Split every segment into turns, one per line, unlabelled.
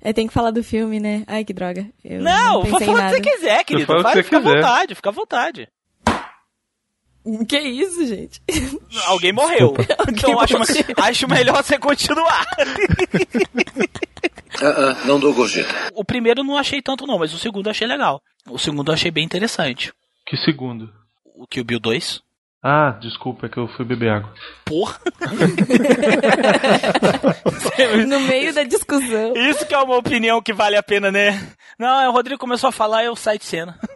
É, tem que falar do filme, né? Ai, que droga. Eu
Não,
não
vou falar o que você quiser, querido.
que
fica à vontade, fica à vontade.
Que isso, gente?
Alguém morreu. Então acho, acho melhor você continuar.
Ah, ah, não dou gorjeta.
O primeiro eu não achei tanto, não, mas o segundo eu achei legal. O segundo eu achei bem interessante.
Que segundo?
O Kill Bill 2.
Ah, desculpa, é que eu fui beber água.
Porra.
No meio da discussão.
Isso que é uma opinião que vale a pena, né? Não, é, o Rodrigo começou a falar, eu saí de cena.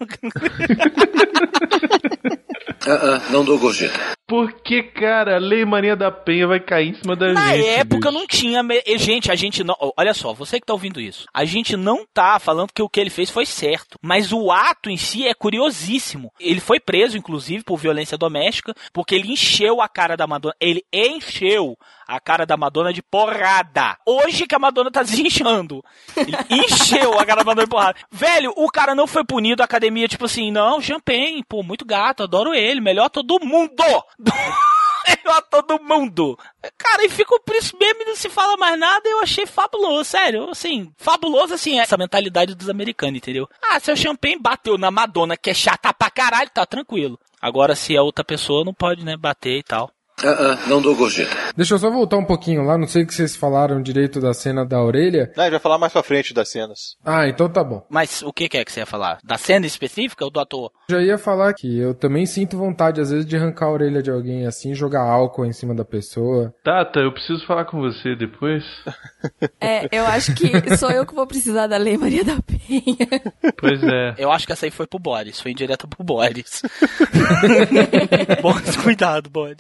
Ah, ah, não dou gorjeta.
Porque, cara, a Lei Maria da Penha vai cair em cima da
Na
gente.
época
bicho.
não tinha. me- e, Gente, a gente não. Olha só, você que tá ouvindo isso. A gente não tá falando que o que ele fez foi certo. Mas o ato em si é curiosíssimo. Ele foi preso, inclusive, por violência doméstica, porque ele encheu a cara da Madonna. Ele encheu a cara da Madonna de porrada. Hoje que a Madonna tá desinchando. Ele encheu a cara da Madonna de porrada. Velho, o cara não foi punido, a academia, tipo assim, não, champanhe, pô, muito gato, adoro ele, melhor todo mundo. Melhor todo mundo. Cara, e fica por isso mesmo e não se fala mais nada. Eu achei fabuloso, sério. Assim, fabuloso, assim, essa mentalidade dos americanos, entendeu? Ah, seu champanhe bateu na Madonna, que é chata pra caralho, tá tranquilo. Agora, se é outra pessoa, não pode, né, bater e tal.
Ah, ah, não dou gorjeta.
Deixa eu só voltar um pouquinho lá, não sei o que vocês falaram direito da cena da orelha.
Não, a gente vai falar mais pra frente das cenas.
Ah, então tá bom.
Mas o que que é que você ia falar? Da cena específica ou do ator?
Já ia falar que eu também sinto vontade, às vezes, de arrancar a orelha de alguém assim, jogar álcool em cima da pessoa.
Tata, eu preciso falar com você depois.
É, eu acho que sou eu que vou precisar da Lei Maria da Penha.
Pois é.
Eu acho que essa aí foi pro Boris, foi indireta pro Boris. Boris, cuidado, Boris.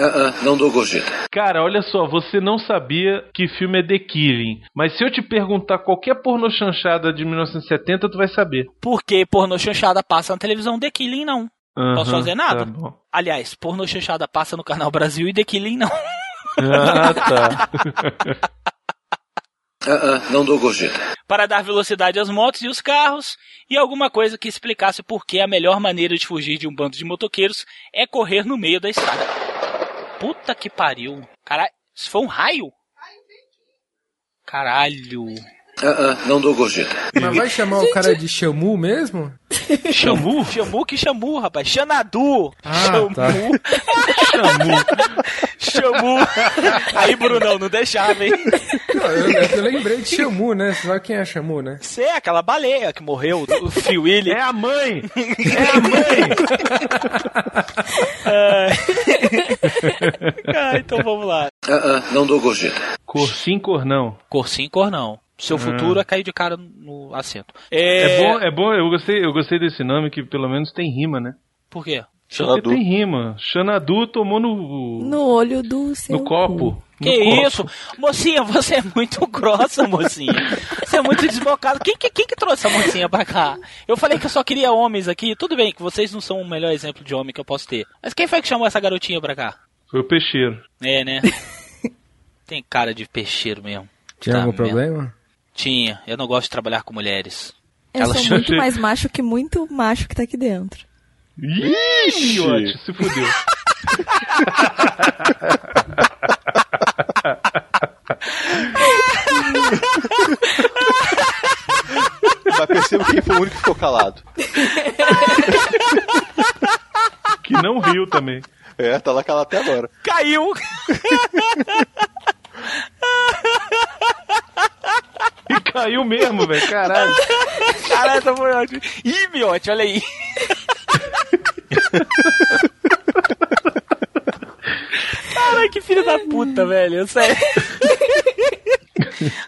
Ah, ah, não dou gorjeta.
Cara, olha só, você não sabia que filme é The Killing, mas se eu te perguntar qualquer pornô chanchada de 1970, tu vai saber.
Porque pornô chanchada passa na televisão, The Killing não. Posso
Aham,
fazer nada?
Tá bom.
Aliás, pornô chanchada passa no Canal Brasil e The Killing não.
Ah, tá.
Ah, ah, não dou gorjeta.
Para dar velocidade às motos e os carros, e alguma coisa que explicasse por que a melhor maneira de fugir de um bando de motoqueiros é correr no meio da estrada. Puta que pariu. Caralho, isso foi um raio? Caralho.
Ah, ah, não dou gorjeta.
Mas vai chamar o cara de Shamu mesmo?
Chamu? Chamu que chamu, rapaz. Xanadu.
Ah,
chamu.
tá.
chamu. Aí, Brunão, não deixava, hein?
Não, eu, eu lembrei de Shamu, né? Você sabe quem é Shamu, né?
Você é aquela baleia que morreu, o Phil Willy.
É a mãe! É a mãe!
Ah, então vamos lá.
Ah, ah, não dou gorjeta.
Cor sim, cor não.
Cor sim, cor não. Seu futuro é cair de cara no assento.
É bom, é bom, eu gostei, eu gostei desse nome que pelo menos tem rima, né?
Por quê?
Porque
Xanadu.
tem rima. Xanadu tomou no,
No olho do seu
no copo.
cu.
No
Que
copo.
isso? Mocinha, você é muito grossa, mocinha. Você é muito desbocada. Quem, que- quem que trouxe a mocinha pra cá? Eu falei que eu só queria homens aqui. Tudo bem que vocês não são o melhor exemplo de homem que eu posso ter. Mas quem foi que chamou essa garotinha pra cá?
Foi o peixeiro.
É, né? Tem cara de peixeiro mesmo.
Tinha
Tá
algum
mesmo.
problema?
Tinha. Eu não gosto de trabalhar com mulheres.
Eu
Ela
sou
chama-
muito mais macho que muito macho que tá aqui dentro.
Ixi! Miote, se fudeu.
Mas perceba quem foi o único que ficou calado.
Que não riu também.
É, tá lá calado até agora.
Caiu!
E caiu mesmo, velho. Caralho.
Caralho, essa foi ótimo. Ih, miote, olha aí. Caralho, que filho da puta, velho. Sério.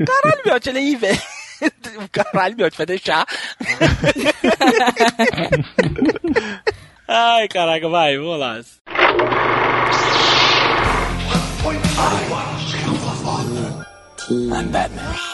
Caralho, miote, olha aí, velho. Caralho, miote, vai deixar. Ai, caraca, vai, vamos lá.
I'm Batman.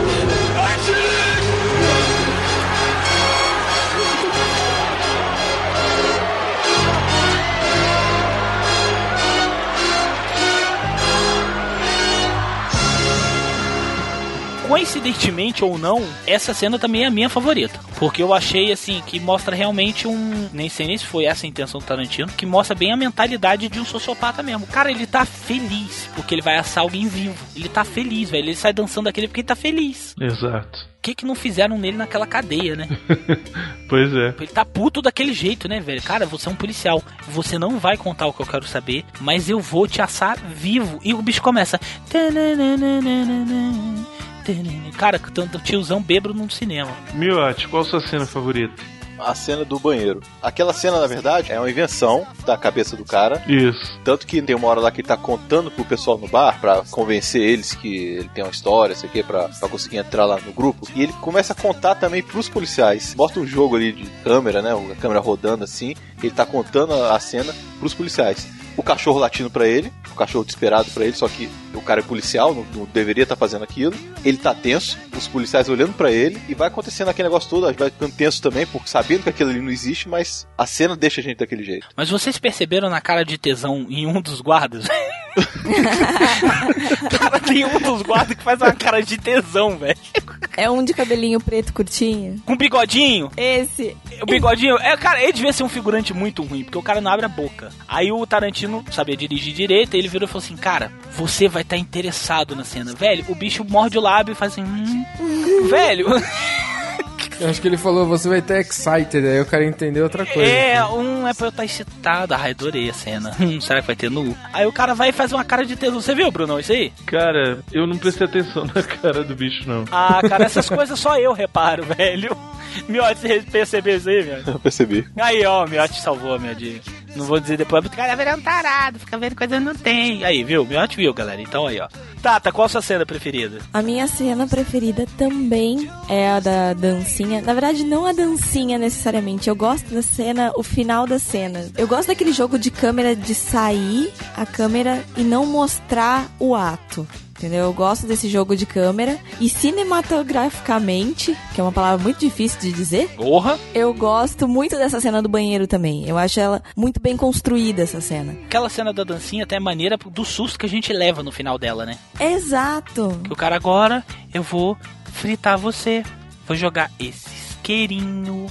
coincidentemente ou não, essa cena também é a minha favorita. Porque eu achei, assim, que mostra realmente um. Nem sei nem se foi essa a intenção do Tarantino, que mostra bem a mentalidade de um sociopata mesmo. Cara, ele tá feliz porque ele vai assar alguém vivo. Ele tá feliz, velho. Ele sai dançando aquele porque ele tá feliz.
Exato
que que não fizeram nele naquela cadeia, né?
pois é.
Ele tá puto daquele jeito, né, velho? Cara, você é um policial. Você não vai contar o que eu quero saber, mas eu vou te assar vivo. E o bicho começa. Cara, tanto tiozão bêbado no cinema.
Miote, qual a sua cena favorita?
A cena do banheiro. Aquela cena, na verdade, é uma invenção da cabeça do cara.
Isso.
Tanto que tem uma hora lá que ele tá contando pro pessoal no bar pra convencer eles que ele tem uma história, sei o que, pra, pra conseguir entrar lá no grupo. E ele começa a contar também pros policiais. Mostra um jogo ali de câmera, né? A câmera rodando assim. Ele tá contando a a cena pros policiais. O cachorro latindo pra ele, o cachorro desesperado pra ele, só que o cara é policial, não, não deveria estar fazendo aquilo. Ele tá tenso, os policiais olhando pra ele e vai acontecendo aquele negócio todo, vai ficando tenso também, porque sabendo que aquilo ali não existe, mas a cena deixa a gente daquele jeito.
Mas vocês perceberam na cara de tesão em um dos guardas? cara, tem um dos guardas que faz uma cara de tesão, velho.
É um de cabelinho preto curtinho.
Com bigodinho.
Esse.
O bigodinho, é, cara, ele devia ser um figurante muito ruim, porque o cara não abre a boca. Aí o Tarantino sabia dirigir direito, ele virou e falou assim: Cara, você vai estar interessado na cena. Velho, o bicho morde o lábio e faz assim. Hum. Velho,
Eu acho que ele falou, você vai estar excited, aí eu quero entender outra coisa.
é, um é pra eu estar excitado. Ai, adorei a cena. Hum, será que vai ter nu? Aí o cara vai e faz uma cara de tesão. Você viu, Bruno, isso aí?
Cara, eu não prestei atenção na cara do bicho, não.
Ah, cara, essas coisas só eu reparo, velho. Miote, você percebeu isso aí, velho?
Eu percebi.
Aí, ó, o Miote salvou a minha dica. Não vou dizer depois, porque o cara vira um tarado, fica vendo coisa que não tem. Aí, viu? Miote viu, galera. Então aí, ó. Tata, qual a sua cena preferida?
A minha cena preferida também é a da dancinha. Na verdade, não a dancinha necessariamente. Eu gosto da cena, o final da cena. Eu gosto daquele jogo de câmera de sair a câmera e não mostrar o ato. Entendeu? Eu gosto desse jogo de câmera. E cinematograficamente, que é uma palavra muito difícil de dizer,
Porra!
eu gosto muito dessa cena do banheiro também. Eu acho ela muito bem construída, essa cena.
Aquela cena da dancinha até é maneira do susto que a gente leva no final dela, né?
Exato.
Que o cara agora, eu vou fritar você. Vou jogar esse isqueirinho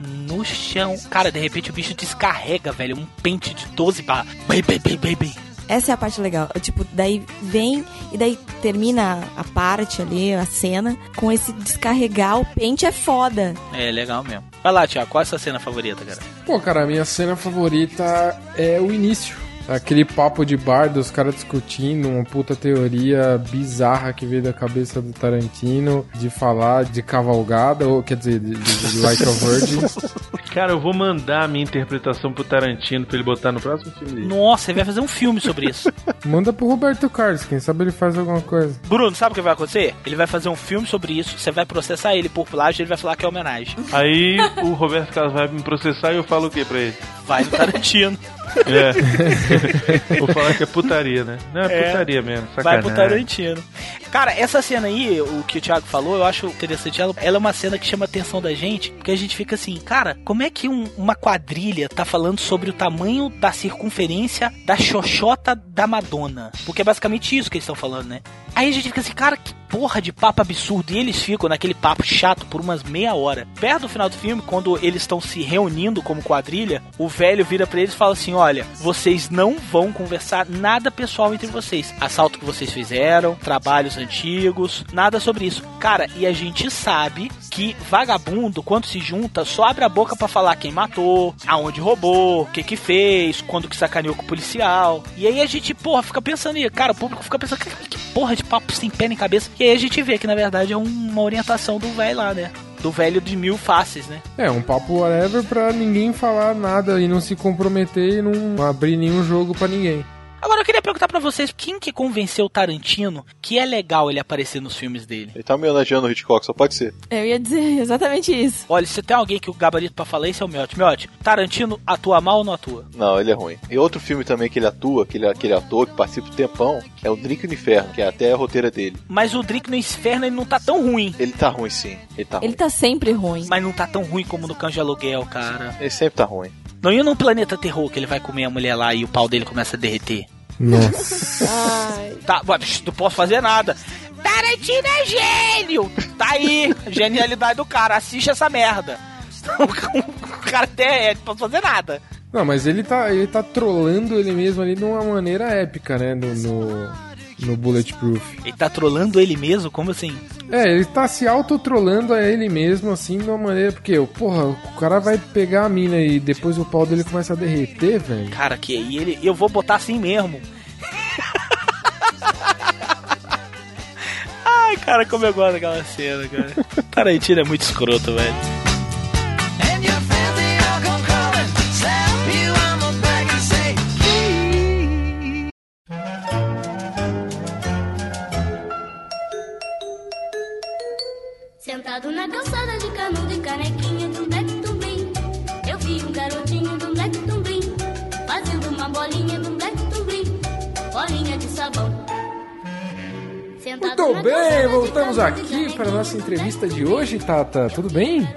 no chão. Cara, de repente o bicho descarrega, velho, um pente de 12 barras. Bem, bem, bem, bem, bem.
Essa é a parte legal. Tipo, daí vem e daí termina a parte ali, a cena, com esse descarregar. O pente é foda.
É, legal mesmo. Vai lá, Tiago, qual é a sua cena favorita, cara?
Pô, cara, a minha cena favorita é o início. Aquele papo de bar dos caras discutindo uma puta teoria bizarra que veio da cabeça do Tarantino de falar de cavalgada, ou quer dizer, de, de, de Like a Virgin.
Cara, eu vou mandar a minha interpretação pro Tarantino pra ele botar no próximo filme dele.
Nossa, ele vai fazer um filme sobre isso.
Manda pro Roberto Carlos, quem sabe ele faz alguma coisa.
Bruno, sabe o que vai acontecer? Ele vai fazer um filme sobre isso, você vai processar ele por plágio e ele vai falar que é homenagem.
Aí o Roberto Carlos vai me processar e eu falo o que pra ele?
Vai no Tarantino.
É. Vou falar que é putaria, né? Não, é,
É.
putaria mesmo,
Vai
sacanagem.
pro Tarantino. Cara, essa cena aí, o que o Thiago falou, eu acho interessante. Ela, ela é uma cena que chama a atenção da gente, porque a gente fica assim, cara, como é que um- uma quadrilha tá falando sobre o tamanho da circunferência da xoxota da Madonna? Porque é basicamente isso que eles estão falando, né? Aí a gente fica assim, cara, que porra de papo absurdo. E eles ficam naquele papo chato por umas meia hora. Perto do final do filme, quando eles estão se reunindo como quadrilha, o velho vira pra eles e fala assim: Olha, vocês não vão conversar nada pessoal entre vocês. Assalto que vocês fizeram, trabalhos antigos, nada sobre isso. Cara, e a gente sabe que vagabundo, quando se junta, só abre a boca pra falar quem matou, aonde roubou, o que que fez, quando que sacaneou com o policial. E aí a gente, porra, fica pensando, e, cara, o público fica pensando, que, que porra de papo sem pé nem cabeça. E aí a gente vê que na verdade é uma orientação do velho lá, né? Do velho de mil faces, né?
É, um papo whatever pra ninguém falar nada e não se comprometer e não abrir nenhum jogo pra ninguém.
Agora eu queria perguntar pra vocês, quem que convenceu o Tarantino que é legal ele aparecer nos filmes dele?
Ele tá homenageando o Hitchcock, só pode ser.
Eu ia dizer exatamente isso.
Olha, se tem alguém que o gabarito pra falar isso é o Miotti. Miotti, Tarantino atua mal ou não atua?
Não, ele é ruim. E outro filme também que ele atua, aquele, aquele ator que participa do tempão, é o Drink no Inferno, que é até a roteira dele.
Mas o Drink no Inferno ele não tá tão ruim.
Ele tá ruim sim, ele tá ruim.
Ele tá sempre ruim.
Mas não tá tão ruim como no Cão de Aluguel, cara.
Ele sempre tá ruim.
Não ia num planeta terror que ele vai comer a mulher lá e o pau dele começa a derreter.
Nossa.
Ai.
Tá, não posso fazer nada. Tarantino é gênio! Tá aí, genialidade do cara, assiste essa merda. o cara até é, não pode fazer nada.
Não, mas ele tá, ele tá trolando ele mesmo ali de uma maneira épica, né? No, no, no Bulletproof.
Ele tá trolando ele mesmo? Como assim?
É, ele tá se autotrolando a ele mesmo, assim, de uma maneira. Porque, porra, o cara vai pegar a mina e depois o pau dele começa a derreter, velho.
Cara, que aí ele. Eu vou botar assim mesmo. Ai, cara, como eu gosto daquela cena, cara. Tarantino é muito escroto, velho.
Sentado na calçada de canudo e canequinha do Black Tumbrim Eu vi um garotinho do Black Tumbrim Fazendo uma bolinha do Black Tumbrim Bolinha de sabão Sentado
Muito bem, voltamos aqui para a nossa entrevista de hoje, Tata. Tudo bem?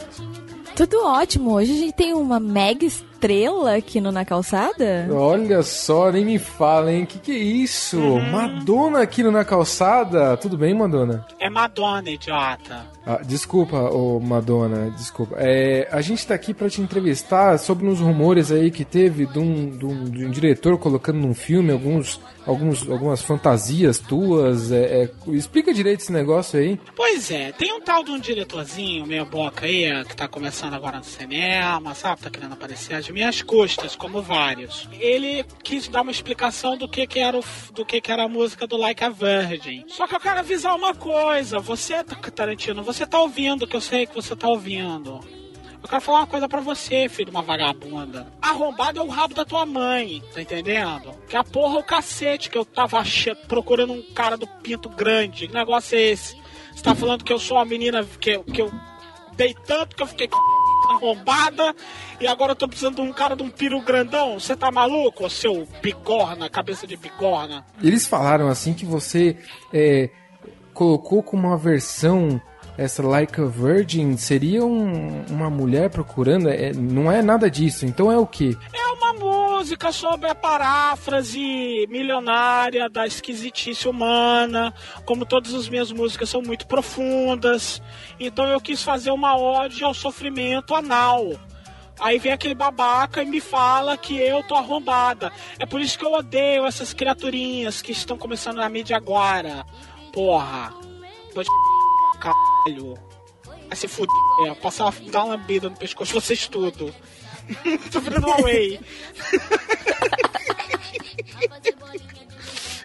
Tudo ótimo. Hoje a gente tem uma mega estrela aqui no Na Calçada.
Olha só, nem me fala, hein? Que que é isso? Madonna aqui no Na Calçada. Tudo bem, Madonna?
É Madonna, idiota.
Ah, desculpa, ô Madonna, desculpa. É, a gente tá aqui pra te entrevistar sobre uns rumores aí que teve de um, de um- de um diretor colocando num filme alguns, alguns, algumas fantasias tuas. É, é, explica direito esse negócio aí.
Pois é, tem um tal de um diretorzinho meio boca aí, que tá começando agora no cinema, sabe? Tá querendo aparecer às minhas custas, como vários. Ele quis dar uma explicação do que que era, o, do que que era a música do Like a Virgin. Só que eu quero avisar uma coisa, você, Tarantino, você tá ouvindo, que eu sei que você tá ouvindo. Eu quero falar uma coisa pra você, filho de uma vagabunda. Arrombado é o rabo da tua mãe, tá entendendo? Que a porra é o cacete que eu tava procurando um cara do pinto grande. Que negócio é esse? Você tá falando que eu sou uma menina que, que eu dei tanto que eu fiquei arrombada e agora eu tô precisando de um cara de um piru grandão? Você tá maluco, seu bigorna, cabeça de bigorna?
Eles falaram assim que você é, colocou como uma versão essa Like a Virgin seria um- uma mulher procurando. É, não é nada disso. Então é o que?
É uma música sobre a paráfrase milionária da esquisitice humana. Como todas as minhas músicas são muito profundas. Então eu quis fazer uma ode ao sofrimento anal. Aí vem aquele babaca e me fala que eu tô arrombada. É por isso que eu odeio essas criaturinhas que estão começando na mídia agora. Porra. Dois caralho. Vai se fuder. Passar, dar uma lambida no pescoço de vocês tudo. tô virando uma whey.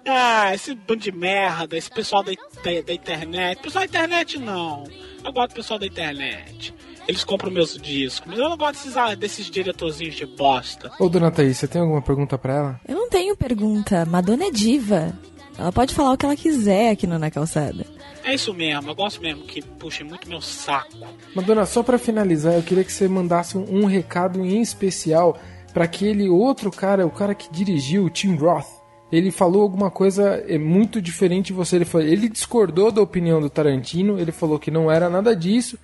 Ah, esse bando de merda, esse pessoal da, da, da internet. Pessoal da internet não. Eu gosto do pessoal da internet. Eles compram meus discos, mas eu não gosto desses, ah, desses diretorzinhos de bosta.
Ô, dona Thaís, você tem alguma pergunta pra ela?
Eu não tenho pergunta. Madonna é diva. Ela pode falar o que ela quiser aqui no Na Calçada.
É isso mesmo, eu gosto mesmo que puxem muito meu saco.
Madonna, só pra finalizar, eu queria que você mandasse um, recado em especial pra aquele outro cara, o cara que dirigiu, o Tim Roth. Ele falou alguma coisa é, muito diferente de você. Ele, falou, ele discordou da opinião do Tarantino, ele falou que não era nada disso,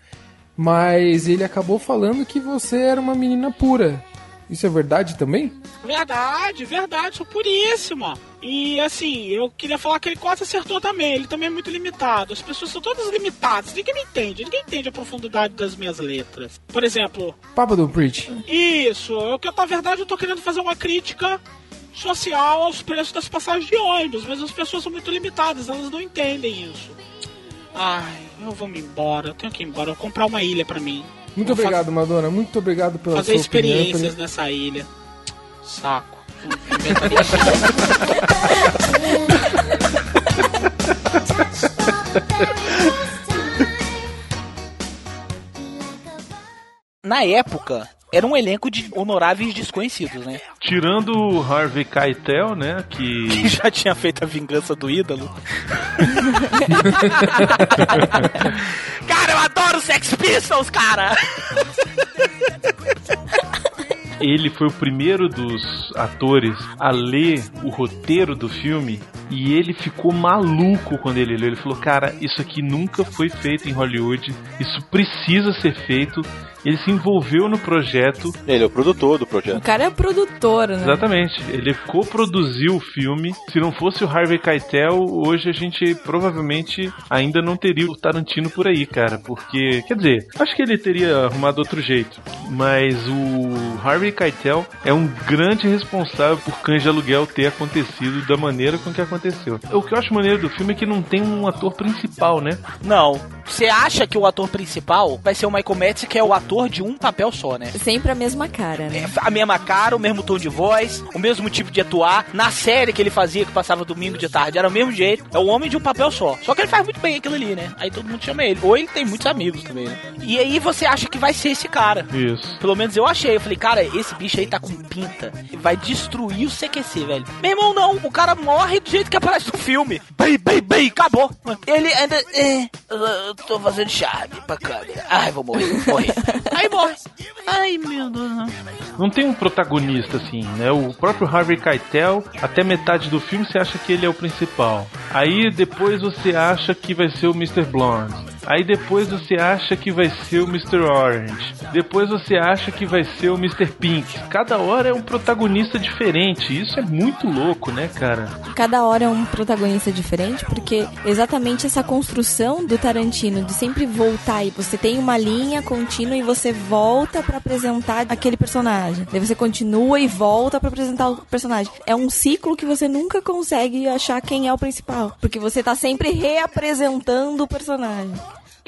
mas ele acabou falando que você era uma menina pura. Isso é verdade também?
Verdade, verdade, sou puríssima. E assim, eu queria falar que ele quase acertou também. Ele também é muito limitado. As pessoas são todas limitadas. Ninguém me entende. Ninguém entende a profundidade das minhas letras. Por exemplo,
Papa do Preach.
Isso, eu que na verdade eu tô querendo fazer uma crítica social aos preços das passagens de ônibus, mas as pessoas são muito limitadas, elas não entendem isso. Ai, eu vou me embora, eu tenho que ir embora, eu vou comprar uma ilha pra mim.
Muito
Vou
obrigado, Madonna. Muito obrigado pela
Fazer
sua opinião.
experiências
pela-
nessa ilha. Saco.
Na época, era um elenco de honoráveis desconhecidos, né?
Tirando o Harvey Keitel, né?
Que
Que.
já tinha feito a vingança do ídolo. cara, eu adoro Sex Pistols, cara!
Ele foi o primeiro dos atores a ler o roteiro do filme e ele ficou maluco quando ele leu. Ele falou: Cara, isso aqui nunca foi feito em Hollywood, isso precisa ser feito. Ele se envolveu no projeto.
Ele é o produtor do
O
projeto.
cara é produtor, né?
Exatamente. Ele coproduziu o filme. Se não fosse o Harvey Keitel, hoje a gente provavelmente ainda não teria o Tarantino por aí, cara. Porque, quer dizer, acho que ele teria arrumado outro jeito. Mas o Harvey Keitel é um grande responsável por Cães de Aluguel ter acontecido da maneira com que aconteceu. O que eu acho maneiro do filme é que não tem um ator principal, né?
Não. Você acha que o ator principal vai ser o Michael Madsen, que é o ator de um papel só, né?
Sempre a mesma cara, né?
A mesma cara, o mesmo tom de voz, o mesmo tipo de atuar. Na série que ele fazia, que passava domingo de tarde, era o mesmo jeito. É o homem de um papel só. Só que ele faz muito bem aquilo ali, né? Aí todo mundo chama ele. Ou ele tem muitos amigos também, né? E aí você acha que vai ser esse cara.
Isso.
Pelo menos eu achei. Eu falei, cara, esse bicho aí tá com pinta. Vai destruir o CQC, velho. Meu irmão, não. O cara morre do jeito que aparece no filme. Bem, bem, bem. Acabou. Ele ainda... É, eu tô fazendo charme pra câmera. Ai, vou morrer, vou morrer. Aí morre. Ai, meu Deus.
Não tem um protagonista assim, né? O próprio Harvey Keitel, até metade do filme você acha que ele é o principal. Aí depois você acha que vai ser o Mr. Blonde. Aí depois você acha que vai ser o Mr. Orange. Depois você acha que vai ser o Mr. Pink. Cada hora é um protagonista diferente. Isso é muito louco, né, cara?
Cada hora é um protagonista diferente, porque exatamente essa construção do Tarantino de sempre voltar e você tem uma linha contínua e você volta pra apresentar aquele personagem. Daí você continua e volta pra apresentar o personagem. É um ciclo que você nunca consegue achar quem é o principal, porque você tá sempre reapresentando o personagem.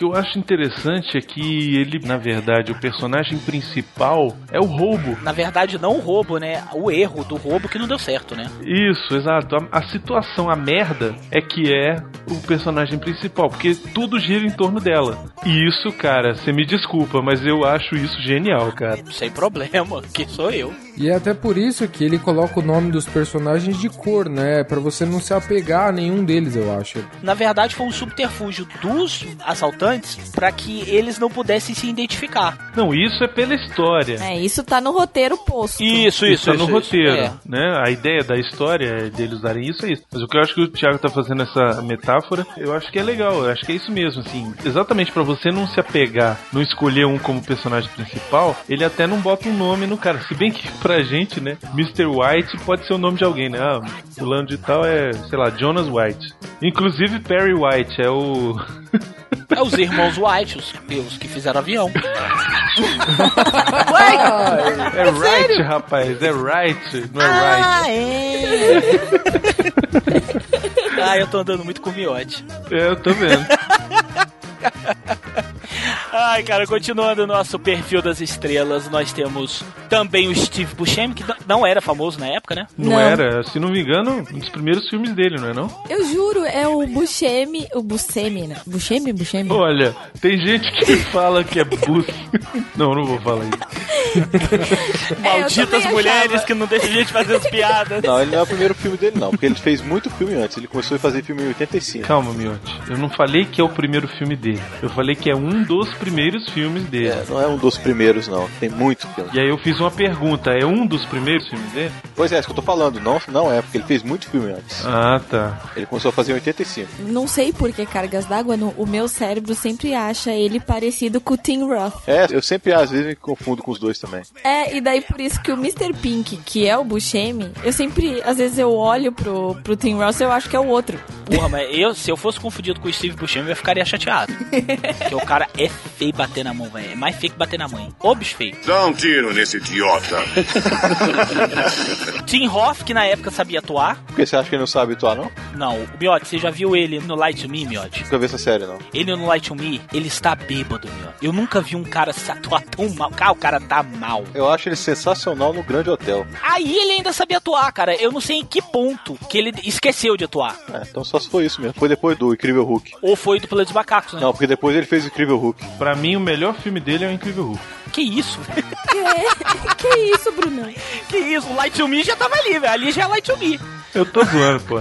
O que eu acho interessante é que ele, na verdade, o personagem principal é o roubo.
Na verdade, não o roubo, né? O erro do roubo que não deu certo, né?
Isso, exato. A, a situação, a merda, é que é o personagem principal, porque tudo gira em torno dela. E isso, cara, você me desculpa, mas eu acho isso genial, cara.
Sem problema, que sou eu.
E é até por isso que ele coloca o nome dos personagens de cor, né? Pra você não se apegar a nenhum deles, eu acho.
Na verdade, foi um subterfúgio dos assaltantes pra que eles não pudessem se identificar.
Não, isso é pela história.
É, isso tá no roteiro posto.
Isso, isso,
tá
isso.
no roteiro,
É.
né? A ideia da história é deles usarem isso é isso. Mas o que eu acho que o Thiago tá fazendo essa metáfora, eu acho que é legal, eu acho que é isso mesmo, assim. Exatamente pra você não se apegar, não escolher um como personagem principal, ele até não bota um nome no cara. Se bem que pra gente, né, Mr. White pode ser o nome de alguém, né? Ah, fulano de tal é, sei lá, Jonas White. Inclusive Perry White é o
É os irmãos White, os, os que fizeram avião.
É right, rapaz, é right, não é
Ah,
right.
é! ah, eu tô andando muito com o miote.
É, eu tô vendo.
Ai, cara, continuando o nosso perfil das estrelas, nós temos também o Steve Buscemi, que não era famoso na época, né?
Não,
Não.
era, se não me engano, um dos primeiros filmes dele, não é não?
Eu juro, é o Buscemi, o Buscemi, né? Buscemi, Buscemi?
Olha, tem gente que fala que é bus. Não, não vou falar isso.
Malditas
também
mulheres
achava.
que não deixam a gente fazer as piadas.
Não, ele não é o primeiro filme dele, não, porque ele fez muito filme antes. Ele começou a fazer filme em 85.
Calma, Miotti. Eu não falei que é o primeiro filme dele. Eu falei que é um dos primeiros filmes dele.
É, não é um dos primeiros, não. Tem muito filme.
E aí eu fiz uma pergunta, é um dos primeiros filmes dele?
Pois é, isso que eu tô falando. Não, não é, porque ele fez muito filme antes.
Ah, tá.
Ele começou a fazer em 85.
Não sei por que cargas d'água, no- o meu cérebro sempre acha ele parecido com o Tim Roth.
É, eu sempre às vezes me confundo com os dois também.
É, e daí por isso que o Mr. Pink, que é o Buscemi, eu sempre, às vezes eu olho pro, pro Tim Roth e eu acho que é o outro.
Porra, mas eu, se eu fosse confundido com o Steve Buscemi, eu ficaria chateado. Porque o cara é feio bater na mão, velho. É mais feio que bater na mãe. Ô, bicho feio.
Dá um tiro nesse idiota.
Tim Hoff, que na época sabia atuar.
Porque você acha que ele não sabe atuar, não?
Não, o Miotti, você já viu ele no Light to Me, Miotti?
Nunca vi essa série, não.
Ele no Light to Me, ele está bêbado, Miotti. Eu nunca vi um cara se atuar tão mal. Cara, o cara tá mal.
Eu acho ele sensacional no Grande Hotel.
Aí ele ainda sabia atuar, cara. Eu não sei em que ponto que ele esqueceu de atuar.
É, então só se foi isso mesmo. Foi depois do Incrível Hulk.
Ou foi do Planeta dos Macacos, né?
Não, porque depois ele fez o Incrível Hulk.
Pra mim, o melhor filme dele é o Incrível Hulk.
Que isso?
Que, que isso, Bruno?
que isso? O Light to Me já tava ali, velho. Ali já é Light to Me.
Eu tô zoando, pô.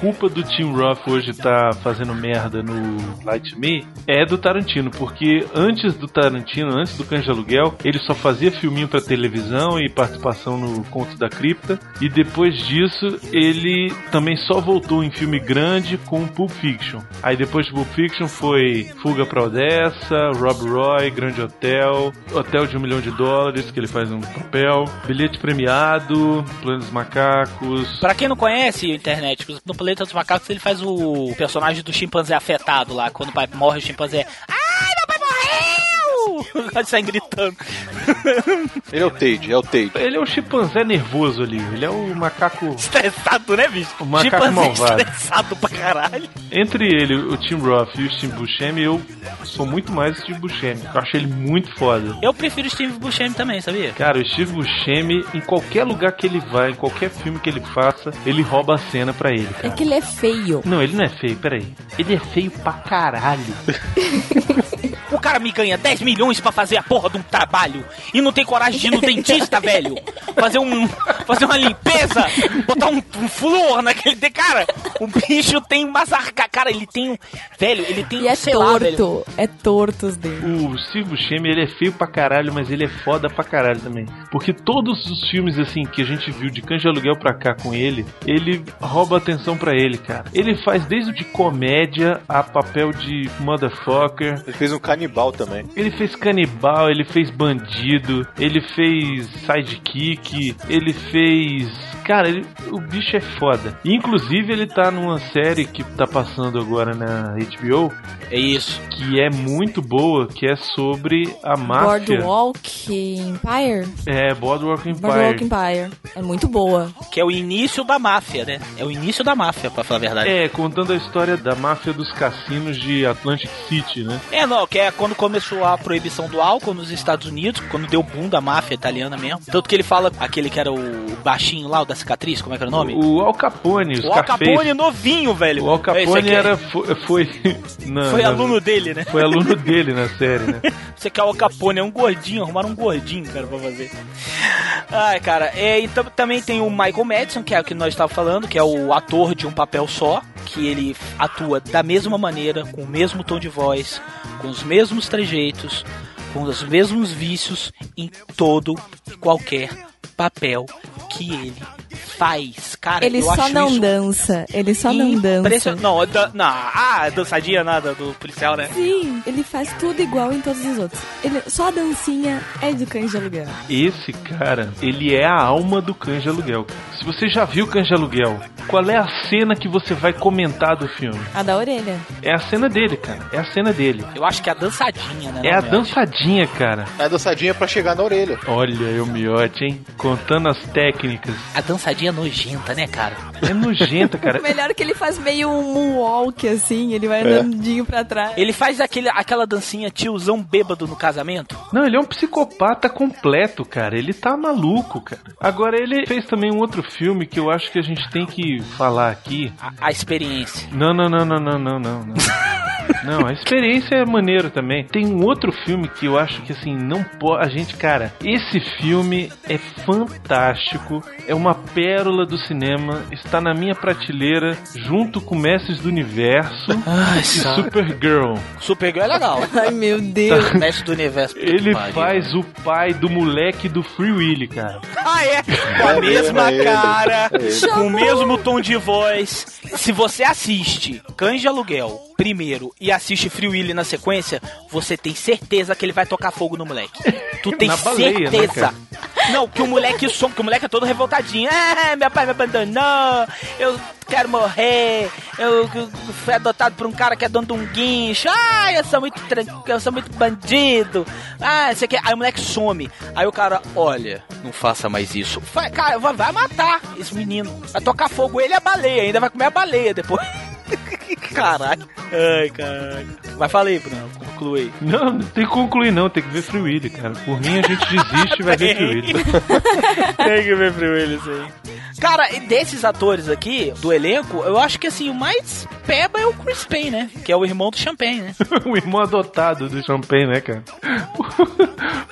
Culpa do Tim Roth hoje tá fazendo merda no Light Me é do Tarantino, porque antes do Tarantino, antes do Cães de Aluguel, ele só fazia filminho pra televisão e participação no Conto da Cripta, e depois disso ele também só voltou em filme grande com Pulp Fiction. Aí depois de Pulp Fiction foi Fuga pra Odessa, Rob Roy, Grande Hotel, Hotel de um Milhão de Dólares, que ele faz um papel, Bilhete Premiado, Plano dos Macacos,
Pra quem não conhece internet, no Planeta dos Macacos ele faz o personagem do chimpanzé afetado lá, quando o pai morre o chimpanzé. Ai, Ele sai gritando.
Ele é o Tade, é o Tade.
Ele é o chimpanzé nervoso ali. Ele é o macaco.
Estressado, né, bicho?
O macaco
chimpanzé
malvado.
estressado pra caralho.
Entre ele, o Tim Roth e o Steve Buscemi, eu sou muito mais o Steve Buscemi. Eu acho ele muito foda.
Eu prefiro o Steve Buscemi também, sabia?
Cara, o Steve Buscemi, em qualquer lugar que ele vai, em qualquer filme que ele faça, ele rouba a cena pra ele,
É
cara.
que ele é feio.
Não, ele não é feio, peraí. Ele é feio pra caralho.
O cara me ganha 10 milhões pra fazer a porra de um trabalho e não tem coragem de ir no dentista, velho. Fazer um. Fazer uma limpeza, botar um, um flor naquele. de- Cara, o bicho tem umas arca. Cara, ele tem um. Velho, ele tem
E é
sei lá, velho.
torto. É torto os dedos.
O Steve Buscemi, ele é feio pra caralho, mas ele é foda pra caralho também. Porque todos os filmes, assim, que a gente viu de de Aluguel pra cá com ele, ele rouba atenção pra ele, cara. Ele faz desde o de comédia a papel de motherfucker.
Ele fez um canibal também.
Ele fez canibal, ele fez bandido, ele fez sidekick, ele fez. Cara, ele- o bicho é foda. E, inclusive, ele tá numa série que tá passando agora na HBO,
É isso.
que é muito boa, que é sobre a máfia.
Boardwalk Empire?
É, Boardwalk Empire.
Boardwalk Empire. É muito boa.
Que é o início da máfia, né? É o início da máfia, pra falar a verdade.
É, contando a história da máfia dos cassinos de Atlantic City, né?
É, não, que é quando começou a proibição do álcool nos Estados Unidos, quando deu o boom da máfia italiana mesmo. Tanto que ele fala, aquele que era o baixinho lá, o da cicatriz, como é que era o nome?
O Al Capone, os
O Al. Capone novinho, velho.
O Al Capone
aqui-
era, foi, foi, na-
Foi
na-
aluno dele, né?
Foi aluno dele na série, né?
Você quer o Al Capone, é um gordinho, arrumaram um gordinho, cara, pra fazer. Ai, cara, é, e tam- também tem o Michael Madison, que é o que nós estávamos falando, que é o ator de um papel só, que ele atua da mesma maneira, com o mesmo tom de voz, com os mesmos trejeitos, com os mesmos vícios em todo e qualquer papel que ele faz. Cara,
Ele
eu
só
acho
não
isso
dança. Ele só não dança.
Não, dan- não, ah, dançadinha nada do policial, né?
Sim, ele faz tudo igual em todos os outros. Ele, só a dancinha é de cães de aluguel.
Esse cara, ele é a alma do Cães de Aluguel. cara. Se você já viu Cães de Aluguel, qual é a cena que você vai comentar do filme?
A da orelha.
É a cena dele, cara. É a cena dele.
Eu acho que é a dançadinha, né?
É a dançadinha, cara.
É a dançadinha pra chegar na orelha.
Olha, eu miote, hein? Contando as técnicas.
A dançadinha nojenta, né, cara?
É nojenta, cara.
Melhor que ele faz meio um moonwalk, assim, ele vai andandinho pra trás.
Ele faz aquele, aquela dancinha tiozão bêbado no casamento.
Não, ele é um psicopata completo, cara. Ele tá maluco, cara. Agora, ele fez também um outro filme que eu acho que a gente tem que falar aqui.
A, a experiência.
Não, não, não, não, não, não, não. Não, Não, a experiência é maneiro também. Tem um outro filme que eu acho que assim, não pode. A gente, cara, esse filme é fantástico. É uma pérola do cinema. Está na minha prateleira junto com Mestres do Universo
Ai,
e Supergirl.
Supergirl é legal.
Ai, meu Deus.
Mestre do universo.
Ele faz o pai do moleque do Free Willy, cara.
Ah, é? Com a
É
mesma
mesmo, é ele.
cara,
É ele.
com o mesmo tom de voz. Se você assiste Cães de Aluguel primeiro e assiste Free Willy na sequência, você tem certeza que ele vai tocar fogo no moleque. Tu tem
baleia, né,
certeza. Não, que o moleque some, que o moleque é todo revoltadinho. É, meu pai me abandonou, eu quero morrer, eu, eu fui adotado por um cara que é dono de um guincho. Ah, eu sou muito tranquilo, eu sou muito bandido. Ah, você quer. Aí o moleque some. Aí o cara, olha, não faça mais isso. Vai, cara, vai matar esse menino. Vai tocar fogo ele e a baleia, ainda vai comer a baleia depois. Caralho. Ai, caralho. Mas falei, Bruno, conclui.
Não, não tem que concluir não, tem que ver Free Willy, cara. Por mim a gente desiste e vai ver Free Willy.
Tem que ver Free Willy, isso aí. Cara, e desses atores aqui, do elenco, eu acho que assim, o mais peba é o Chris Payne, né? Que é o irmão do Champagne, né?
o irmão adotado do Champagne, né, cara?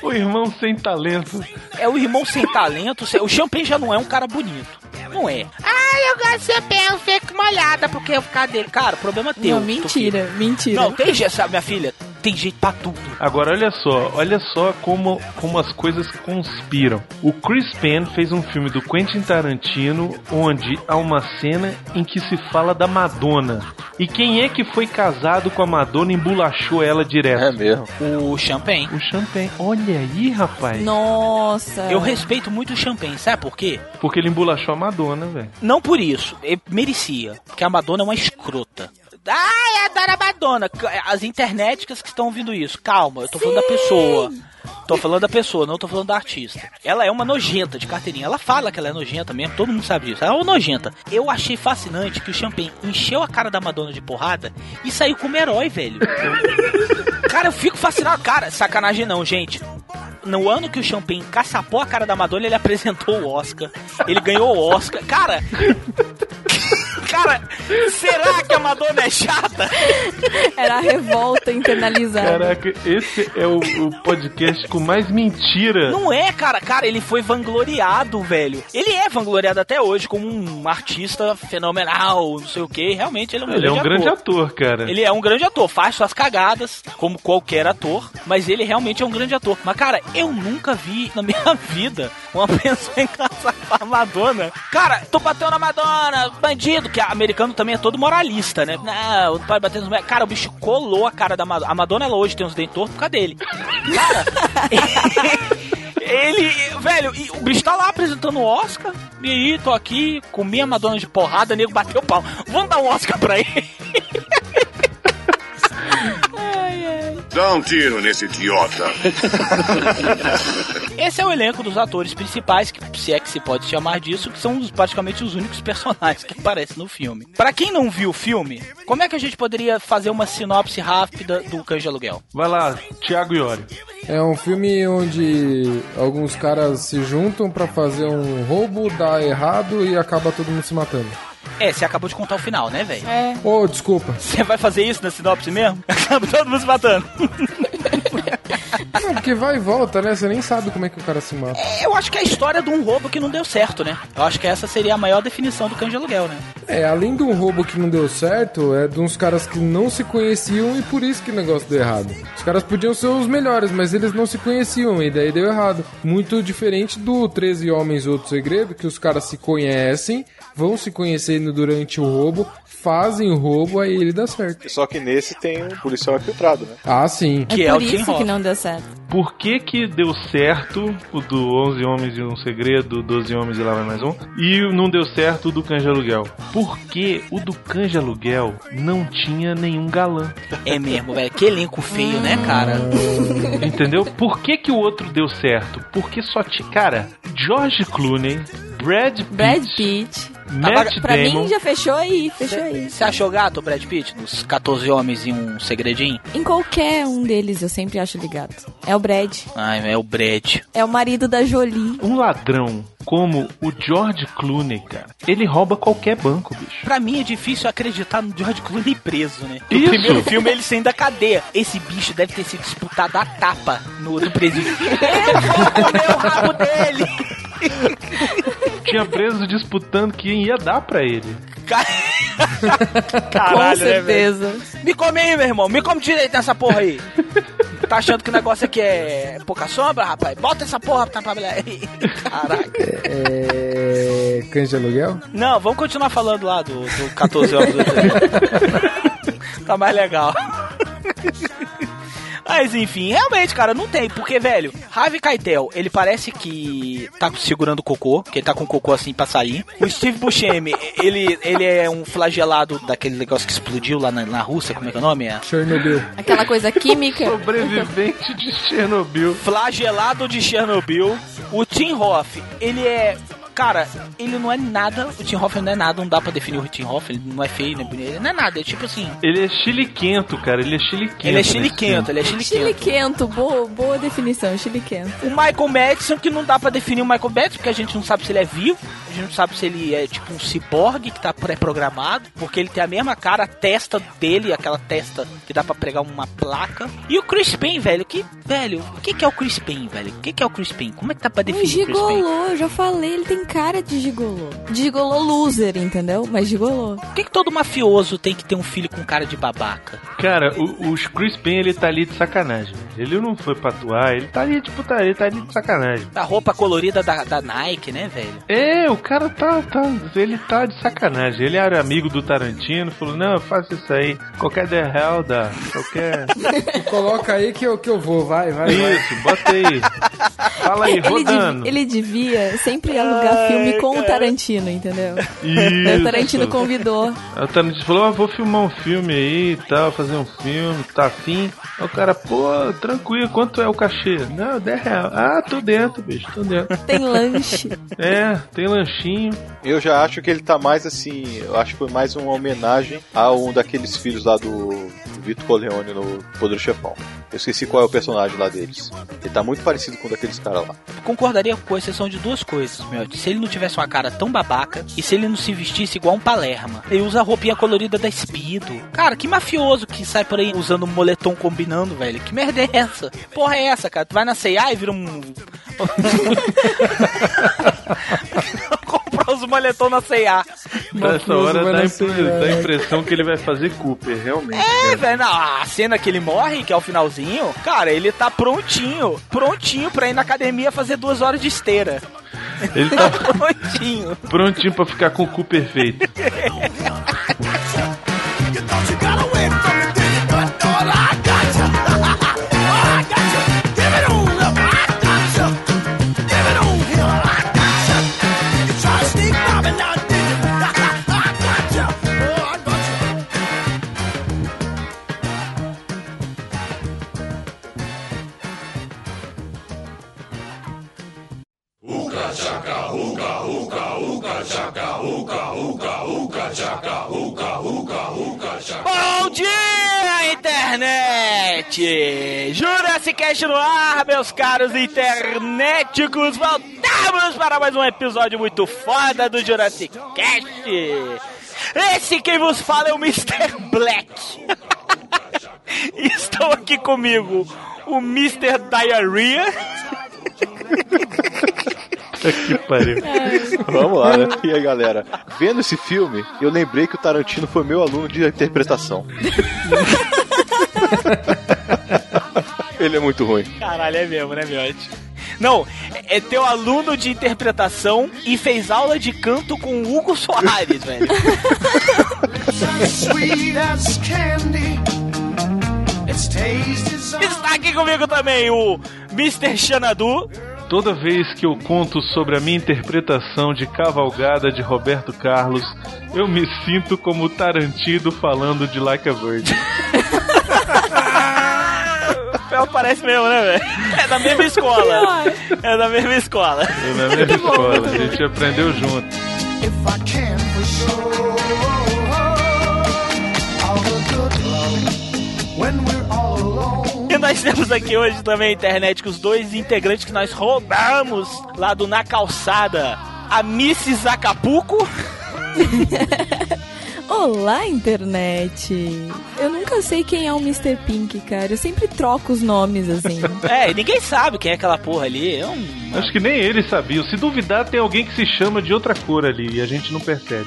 o irmão sem talento.
É o irmão sem talento. O Champagne já não é um cara bonito. Não é. Ah, eu gosto de ser bem, fico molhada porque eu ficar dele. Cara, problema é teu.
Não, mentira, mentira.
Não, tem jeito, sabe, minha filha? Tem jeito pra tudo.
Agora olha só, olha só como, como as coisas conspiram. O Chris Penn fez um filme do Quentin Tarantino onde há uma cena em que se fala da Madonna. E quem é que foi casado com a Madonna e embolachou ela direto?
É mesmo.
O Champagne.
O Champagne. Olha aí, rapaz.
Nossa.
Eu respeito muito o Champagne, sabe por quê?
Porque ele embolachou a Madonna, velho.
Não por isso, ele merecia, porque a Madonna é uma escrota. Ai, adoro a Madonna. As internéticas que estão ouvindo isso, calma, eu tô falando da pessoa. Tô falando da pessoa, não tô falando da artista. Ela é uma nojenta de carteirinha. Ela fala que ela é nojenta mesmo, todo mundo sabe disso. Ela é uma nojenta. Eu achei fascinante que o Champagne encheu a cara da Madonna de porrada e saiu como herói, velho. Cara, eu fico fascinado. Cara, sacanagem não, gente. No ano que o Champagne caçapou a cara da Madonna, ele apresentou o Oscar. Ele ganhou o Oscar. Cara. Cara, será que a Madonna é chata?
Era a revolta internalizada.
Caraca, esse é o, o podcast com mais mentira.
Não é, cara. Cara, ele foi vangloriado, velho. Ele é vangloriado até hoje como um artista fenomenal, não sei o que. Realmente ele é um
Ele é
grande
um grande
ator.
ator, cara.
Ele é um grande ator, faz suas cagadas, como qualquer ator, mas ele realmente é um grande ator. Mas, cara, eu nunca vi na minha vida uma pessoa encaçar com a Madonna. Cara, tô batendo na Madonna, bandido, que americano também é todo moralista, né? Não, não pode bater nos. Cara, o bicho colou a cara da Madonna. A Madonna, ela hoje tem uns dentes tortos por causa dele. Cara, ele, velho, e o bicho tá lá apresentando o Oscar. E aí, tô aqui, comi a Madonna de porrada, nego bateu o pau. Vamos dar um Oscar pra ele.
Dá um tiro nesse idiota.
Esse é o elenco dos atores principais, que se é que se pode chamar disso, que são os- praticamente os únicos personagens que aparecem no filme. Pra quem não viu o filme, como é que a gente poderia fazer uma sinopse rápida do Cães de Aluguel?
Vai lá, Thiago Iori.
É um filme onde alguns caras se juntam pra fazer um roubo, dá errado e acaba todo mundo se matando.
É, você acabou de contar o final, né, velho?
É.
Oh, desculpa.
Você vai fazer isso na sinopse mesmo? Acaba todo mundo se matando.
É porque vai e volta, né? Você nem sabe como é que o cara se mata.
Eu acho que é a história de um roubo que não deu certo, né? Eu acho que essa seria a maior definição do Cães de Aluguel, né?
É, além de um roubo que não deu certo, é de uns caras que não se conheciam e por isso que o negócio deu errado. Os caras podiam ser os melhores, mas eles não se conheciam e daí deu errado. Muito diferente do 13 Homens Outro Segredo, que os caras se conhecem, vão se conhecendo durante o roubo, fazem o roubo, aí ele dá certo.
Só que nesse tem um policial infiltrado, né?
Ah, sim.
Que
é
é
por
o Tim
isso que
Hoff.
não deu certo.
Por que que deu certo o do 11 Homens e um Segredo, 12 Homens e lá vai mais um, e não deu certo o do de Aluguel? Porque o do de Aluguel não tinha nenhum galã.
É mesmo, velho. Que elenco feio, né, cara?
Entendeu? Por que que o outro deu certo? Porque só tinha... Cara, George Clooney, Brad Pitt,
Brad Pitt.
Matt
Pra
Damon...
mim já fechou aí, fechou aí.
Você achou gato, Brad Pitt, dos 14 homens e um segredinho?
Em qualquer um deles eu sempre acho ligado. É o Brad.
Ai, é o Brad.
É o marido da Jolie.
Um ladrão como o George Clooney, cara, ele rouba qualquer banco, bicho.
Pra mim é difícil acreditar no George Clooney preso, né? No
Isso.
primeiro filme ele saindo da cadeia. Esse bicho deve ter sido disputado a tapa no, no presídio. Eu vou comer o rabo dele!
Tinha preso disputando quem ia dar pra ele.
Caralho,
Com
né,
certeza.
Me come aí, meu irmão. Me come direito nessa porra aí. Tá achando que o negócio aqui é pouca sombra, rapaz? Bota essa porra pra trabalhar aí. Caralho.
É. Cães de aluguel?
Não, vamos continuar falando lá do, do 14 horas do. Tá mais legal. Mas enfim, realmente, cara, não tem. Porque, velho, Harvey Keitel, ele parece que tá segurando cocô, que ele tá com cocô assim pra sair. O Steve Buscemi, ele, ele é um flagelado daquele negócio que explodiu lá na, na Rússia, como é que é o nome? É?
Chernobyl.
Aquela coisa química.
Sobrevivente de Chernobyl.
Flagelado de Chernobyl. O Tim Hoff, ele é. Cara, ele não é nada. O Tim Hoff não é nada, não dá pra definir o Tim Hoff. Ele não é feio, nem bonito. Ele não é nada, é tipo assim.
Ele é chiliquento, cara. Ele é chiliquento.
Ele é
nesse
chiliquento, ele é chiliquento.
Chiliquento, boa, boa definição, chiliquento.
O Michael Madison, que não dá pra definir o Michael Madison, porque a gente não sabe se ele é vivo A gente não sabe se ele é tipo um ciborgue que tá pré-programado, porque ele tem a mesma cara, a testa dele, aquela testa que dá pra pregar uma placa. E o Chris Payne, velho, que, velho, o que que é o Chris Payne, velho? O que que é o Chris Payne? Como é que tá pra
Um
definir o Chris Payne?
gigolô, eu já falei, ele tem cara de gigolô. De gigolô loser, entendeu? Mas gigolô.
Por que, que todo mafioso tem que ter um filho com cara de babaca?
Cara, o, o Chris Payne, ele tá ali de sacanagem. Ele não foi pra atuar, ele tá ali de putaria, ele tá ali de sacanagem.
A roupa colorida da, da Nike, né, velho?
É, o cara tá, tá. Ele tá de sacanagem. Ele era amigo do Tarantino, falou: Não, eu faço isso aí. Qualquer The Hell dá. Qualquer.
Coloca aí que eu, que eu vou, vai, vai, vai.
Isso, bota aí. Fala aí,
Ele,
rodando.
ele devia sempre alugar
Ai,
filme com
cara.
o Tarantino, entendeu?
Isso.
O Tarantino convidou.
O Tarantino falou: ah, vou filmar um filme aí e tal, fazer um filme, tá afim. Aí o cara, pô, tranquilo, quanto é o cachê? Não, 10 reais. Ah, tô dentro, bicho, tô dentro.
Tem lanche.
É, tem lanchinho.
Eu já acho que ele tá mais assim. Eu acho que foi mais uma homenagem a um daqueles filhos lá do, Vitor Corleone no Poder Chefão. Eu esqueci qual é o personagem lá deles. Ele tá muito parecido com um daqueles caras lá.
Concordaria com exceção de duas coisas, meu. Se ele não tivesse uma cara tão babaca e se ele não se vestisse igual um palerma. Ele usa a roupinha colorida da Speedo. Cara, que mafioso que sai por aí usando um moletom combinando, velho. Que merda é essa? Porra é essa, cara? Tu vai na C&A e vira um... Moletom na C&A.
Nessa hora dá, impre- dá a impressão que ele vai fazer Cooper, realmente.
É, velho, não, a cena que ele morre, que é o finalzinho, cara, ele tá prontinho, prontinho pra ir na academia fazer duas horas de esteira.
Ele tá
Prontinho.
prontinho pra ficar com o cu perfeito.
Bom dia, internet! Jurassic Cast no ar, meus caros internéticos! Voltamos para mais um episódio muito foda do Jurassic Cast! Esse quem vos fala é o Mr. Black! Estão aqui comigo o Mr. Diarrhea.
que pariu.
Vamos lá, né? E aí, galera? Vendo esse filme, eu lembrei que o Tarantino foi meu aluno de interpretação. Ele é muito ruim.
Caralho, é mesmo, né, Miotti? Não, é teu aluno de interpretação e fez aula de canto com o Hugo Soares, velho. Está aqui comigo também o Mr. Xanadu.
Toda vez que eu conto sobre a minha interpretação de Cavalgada de Roberto Carlos, eu me sinto como Tarantino falando de Like a Virgin.
Pior parece mesmo, né, velho? É da mesma escola. É da mesma escola.
Eu na mesma escola, a gente aprendeu junto.
if I can for sure.
E nós temos aqui hoje também, internet, com os dois integrantes que nós roubamos lá do Na Calçada. A Mrs. Acapulco.
Olá, internet! Eu nunca sei quem é o Mr. Pink, cara. Eu sempre troco os nomes assim.
É, e ninguém sabe quem é aquela porra ali. É um...
Acho que nem eles sabiam. Se duvidar, tem alguém que se chama de outra cor ali e a gente não percebe.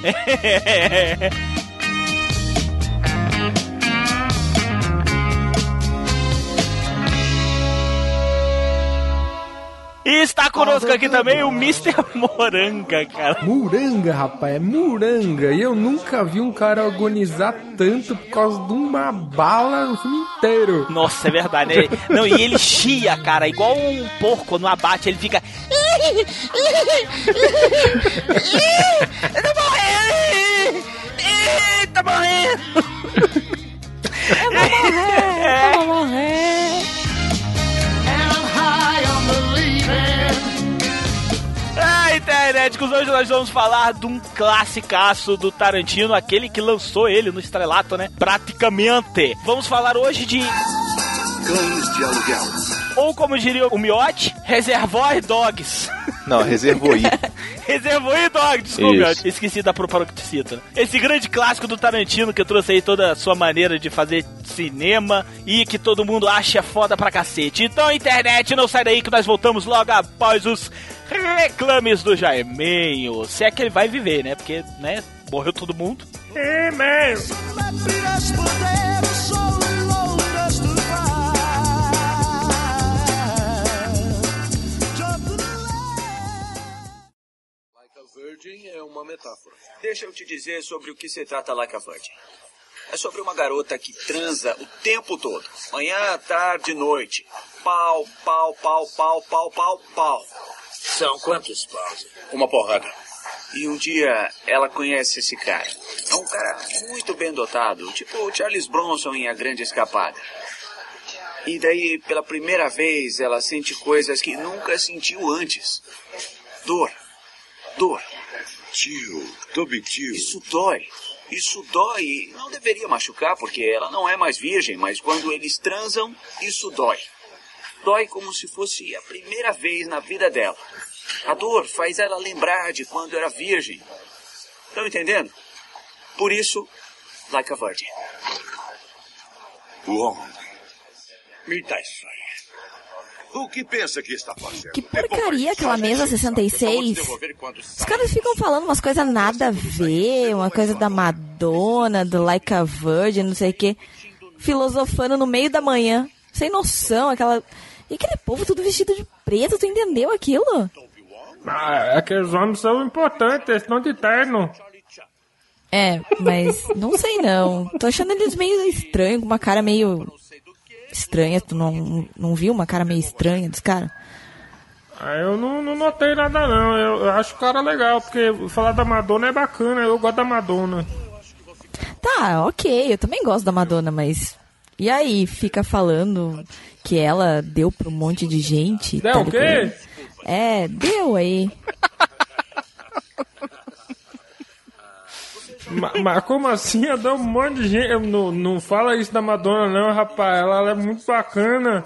E está conosco aqui também o Mr. Moranga, cara.
Muranga, rapaz, é muranga. E eu nunca vi um cara agonizar tanto por causa de uma bala no filme inteiro.
Nossa, é verdade, né? Não, e ele chia, cara, igual um porco no abate, ele fica. Tá morrendo! Ih, Tá morrendo!
É, vou morrer!
And
Internet, hoje nós vamos falar de um classicaço do Tarantino, aquele que lançou ele no estrelato, né? Praticamente. Vamos falar hoje de
Cães de aluguel.
Ou como diria o Miotti, Reservoir Dogs.
Não, reservou aí.
Reservoir Dogs, desculpa. Esqueci da paroxítona. Esse grande clássico do Tarantino que trouxe aí toda a sua maneira de fazer cinema e que todo mundo acha foda pra cacete. Então, internet, não sai daí que nós voltamos logo após os reclames do Jaiminho. Se é que ele vai viver, né? Porque, né, morreu todo mundo. É
Virgin é uma metáfora.
Deixa eu te dizer sobre o que se trata Like a Virgin. É sobre uma garota que transa o tempo todo. Manhã, tarde, noite. Pau, pau, pau, pau, pau, pau, pau.
São quantos paus?
Uma porrada. E um dia ela conhece esse cara. É um cara muito bem dotado, tipo o Charles Bronson em A Grande Escapada. E daí, pela primeira vez, ela sente coisas que nunca sentiu antes. Dor. Dor.
Tio, Toby tio.
Isso dói. Isso dói. Não deveria machucar porque ela não é mais virgem, mas quando eles transam, isso dói. Dói como se fosse a primeira vez na vida dela. A dor faz ela lembrar de quando era virgem. Estão entendendo? Por isso, like a virgin.
Uau. Me dá isso aí. O que pensa que está fazendo?
Que porcaria aquela mesa 66. Os caras ficam falando umas coisas nada a ver, uma coisa da Madonna, do Like a Virgin, não sei o que. Filosofando no meio da manhã. Sem noção, aquela. E aquele povo tudo vestido de preto, tu entendeu aquilo?
Ah, aqueles homens são importantes, eles estão de terno.
É, mas não sei não. Tô achando eles meio estranhos, com uma cara meio estranha. Tu não, não viu uma cara meio estranha dos caras?
Ah, eu não, não notei nada não, eu, eu acho o cara legal, porque falar da Madonna é bacana, eu gosto da Madonna.
Tá, ok, eu também gosto da Madonna, mas. E aí, fica falando que ela deu pra um monte de gente.
Deu
tal
o quê?
É, deu aí.
Mas ma, como assim? Eu dou um monte de gente. Não, não fala isso da Madonna, não, rapaz. Ela, ela é muito bacana.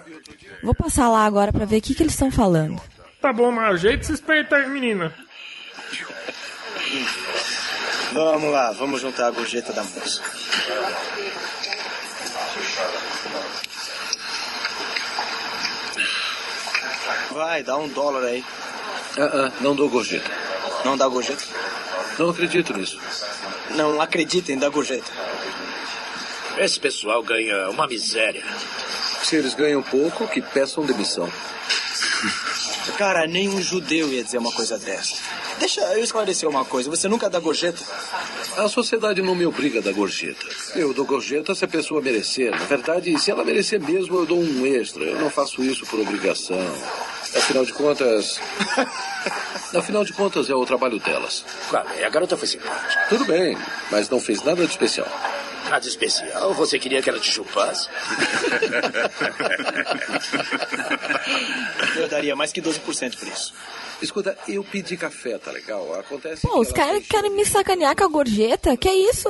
Vou passar lá agora pra ver o que, que eles estão falando.
Tá bom, mas ajeita esses peitos aí, menina.
Vamos lá, vamos juntar a gorjeta da moça. Vai, dá um dólar aí.
Ah, ah, não dou gorjeta.
Não dá gorjeta?
Não acredito nisso.
Não acreditem, dá gorjeta.
Esse pessoal ganha uma miséria. Se eles ganham pouco, que peçam demissão.
Cara, nem um judeu ia dizer uma coisa dessa. Deixa eu esclarecer uma coisa. Você nunca dá gorjeta?
A sociedade não me obriga a dar gorjeta. Eu dou gorjeta se a pessoa merecer. Na verdade, se ela merecer mesmo, eu dou um extra. Eu não faço isso por obrigação. Afinal de contas. Afinal de contas, é o trabalho delas.
Claro, a garota foi simpática.
Tudo bem, mas não fez nada de especial.
Nada especial. Você queria que ela te chupasse?
Eu daria mais que 12% por isso.
Escuta, eu pedi café, tá legal? Acontece
Pô, os caras querem me sacanear com a gorjeta? Que isso?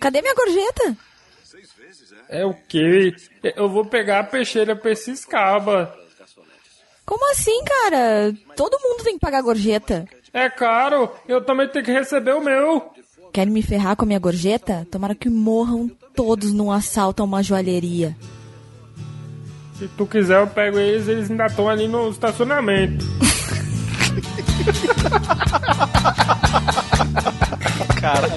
Cadê minha gorjeta?
É o quê? Eu vou pegar a peixeira pra esses cabas.
Como assim, cara? Todo mundo tem que pagar gorjeta.
É caro, eu também tenho que receber o meu.
Querem me ferrar com a minha gorjeta? Tomara que morram todos num assalto a uma joalheria.
Se tu quiser, eu pego eles, eles ainda estão ali no estacionamento.
Caralho,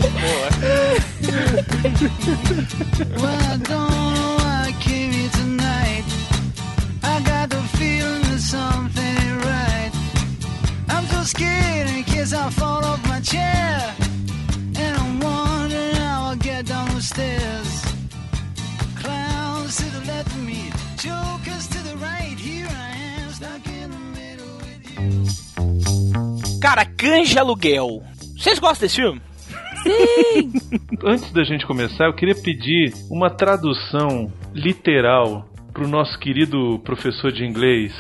something right. I'm so scared in case I fall off my chair.
Cara, Canja Aluguel. Vocês gostam desse filme?
Sim!
Antes da gente começar, eu queria pedir uma tradução literal pro nosso querido professor de inglês,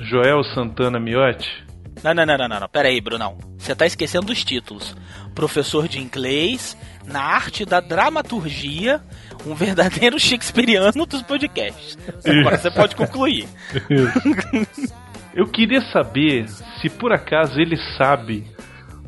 Joel Santana Miotti.
Não, não, não, não, não, não. Pera aí, Brunão. Você tá esquecendo dos títulos. Professor de inglês, na arte da dramaturgia, um verdadeiro shakespeariano dos podcasts. Agora você pode concluir.
Eu queria saber se por acaso ele sabe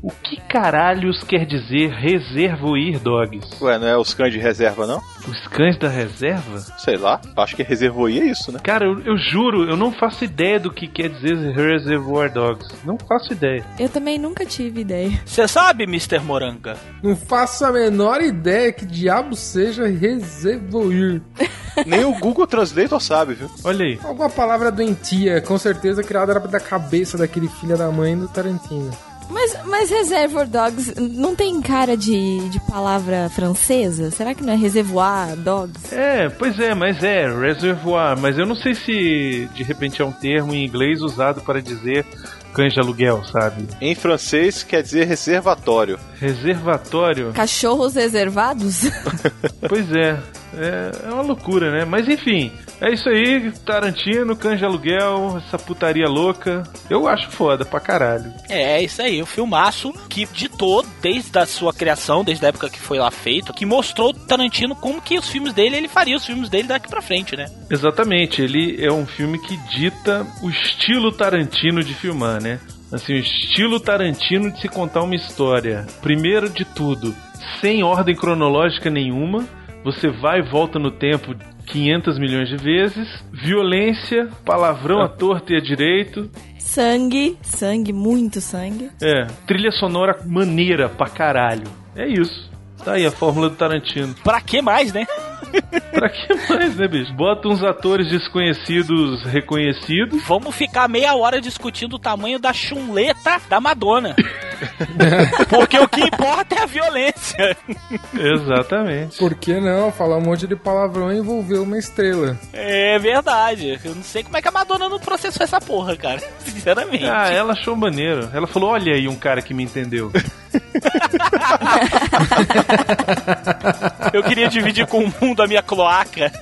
o que caralhos quer dizer reservoir dogs.
Ué, não é os cães de reserva, não?
Os cães da reserva?
Sei lá, acho que reservoir é isso, né?
Cara, eu, eu juro, eu não faço ideia do que quer dizer reservoir dogs. Não faço ideia.
Eu também nunca tive ideia.
Você sabe, Mr. Moranga?
Não faço a menor ideia que diabo seja reservoir.
Nem o Google Translator sabe, viu?
Olha aí.
Alguma palavra doentia, com certeza criada da cabeça daquele filho da mãe do Tarantino.
Mas, mas Reservoir Dogs não tem cara de, de palavra francesa? Será que não é Reservoir Dogs?
É, pois é, mas é, reservoir. Mas eu não sei se de repente é um termo em inglês usado para dizer cães de aluguel, sabe?
Em francês quer dizer reservatório.
Reservatório?
Cachorros reservados?
pois é, é, é uma loucura, né? Mas enfim, é isso aí, Tarantino, de aluguel, essa putaria louca. Eu acho foda pra caralho.
É, é isso aí, o filmaço que ditou desde a sua criação, desde a época que foi lá feito, que mostrou Tarantino como que os filmes dele, ele faria os filmes dele daqui pra frente, né?
Exatamente, ele é um filme que dita o estilo Tarantino de filmar, né? Assim, o estilo Tarantino de se contar uma história. Primeiro de tudo, sem ordem cronológica nenhuma, você vai e volta no tempo 500 milhões de vezes, violência, palavrão à torta e à direito,
sangue, sangue, muito sangue.
é, trilha sonora maneira pra caralho. É isso. Tá aí a fórmula do Tarantino.
Pra que mais, né?
Pra que mais, né, bicho? Bota uns atores desconhecidos reconhecidos.
Vamos ficar meia hora discutindo o tamanho da chuleta da Madonna. Porque o que importa é a violência.
Exatamente.
Por que não? Falar um monte de palavrão e envolver uma estrela.
É verdade. Eu não sei como é que a Madonna não processou essa porra, cara. Sinceramente.
Ah, ela achou maneiro. Ela falou: olha aí um cara que me entendeu.
Eu queria dividir com o mundo a minha cloaca.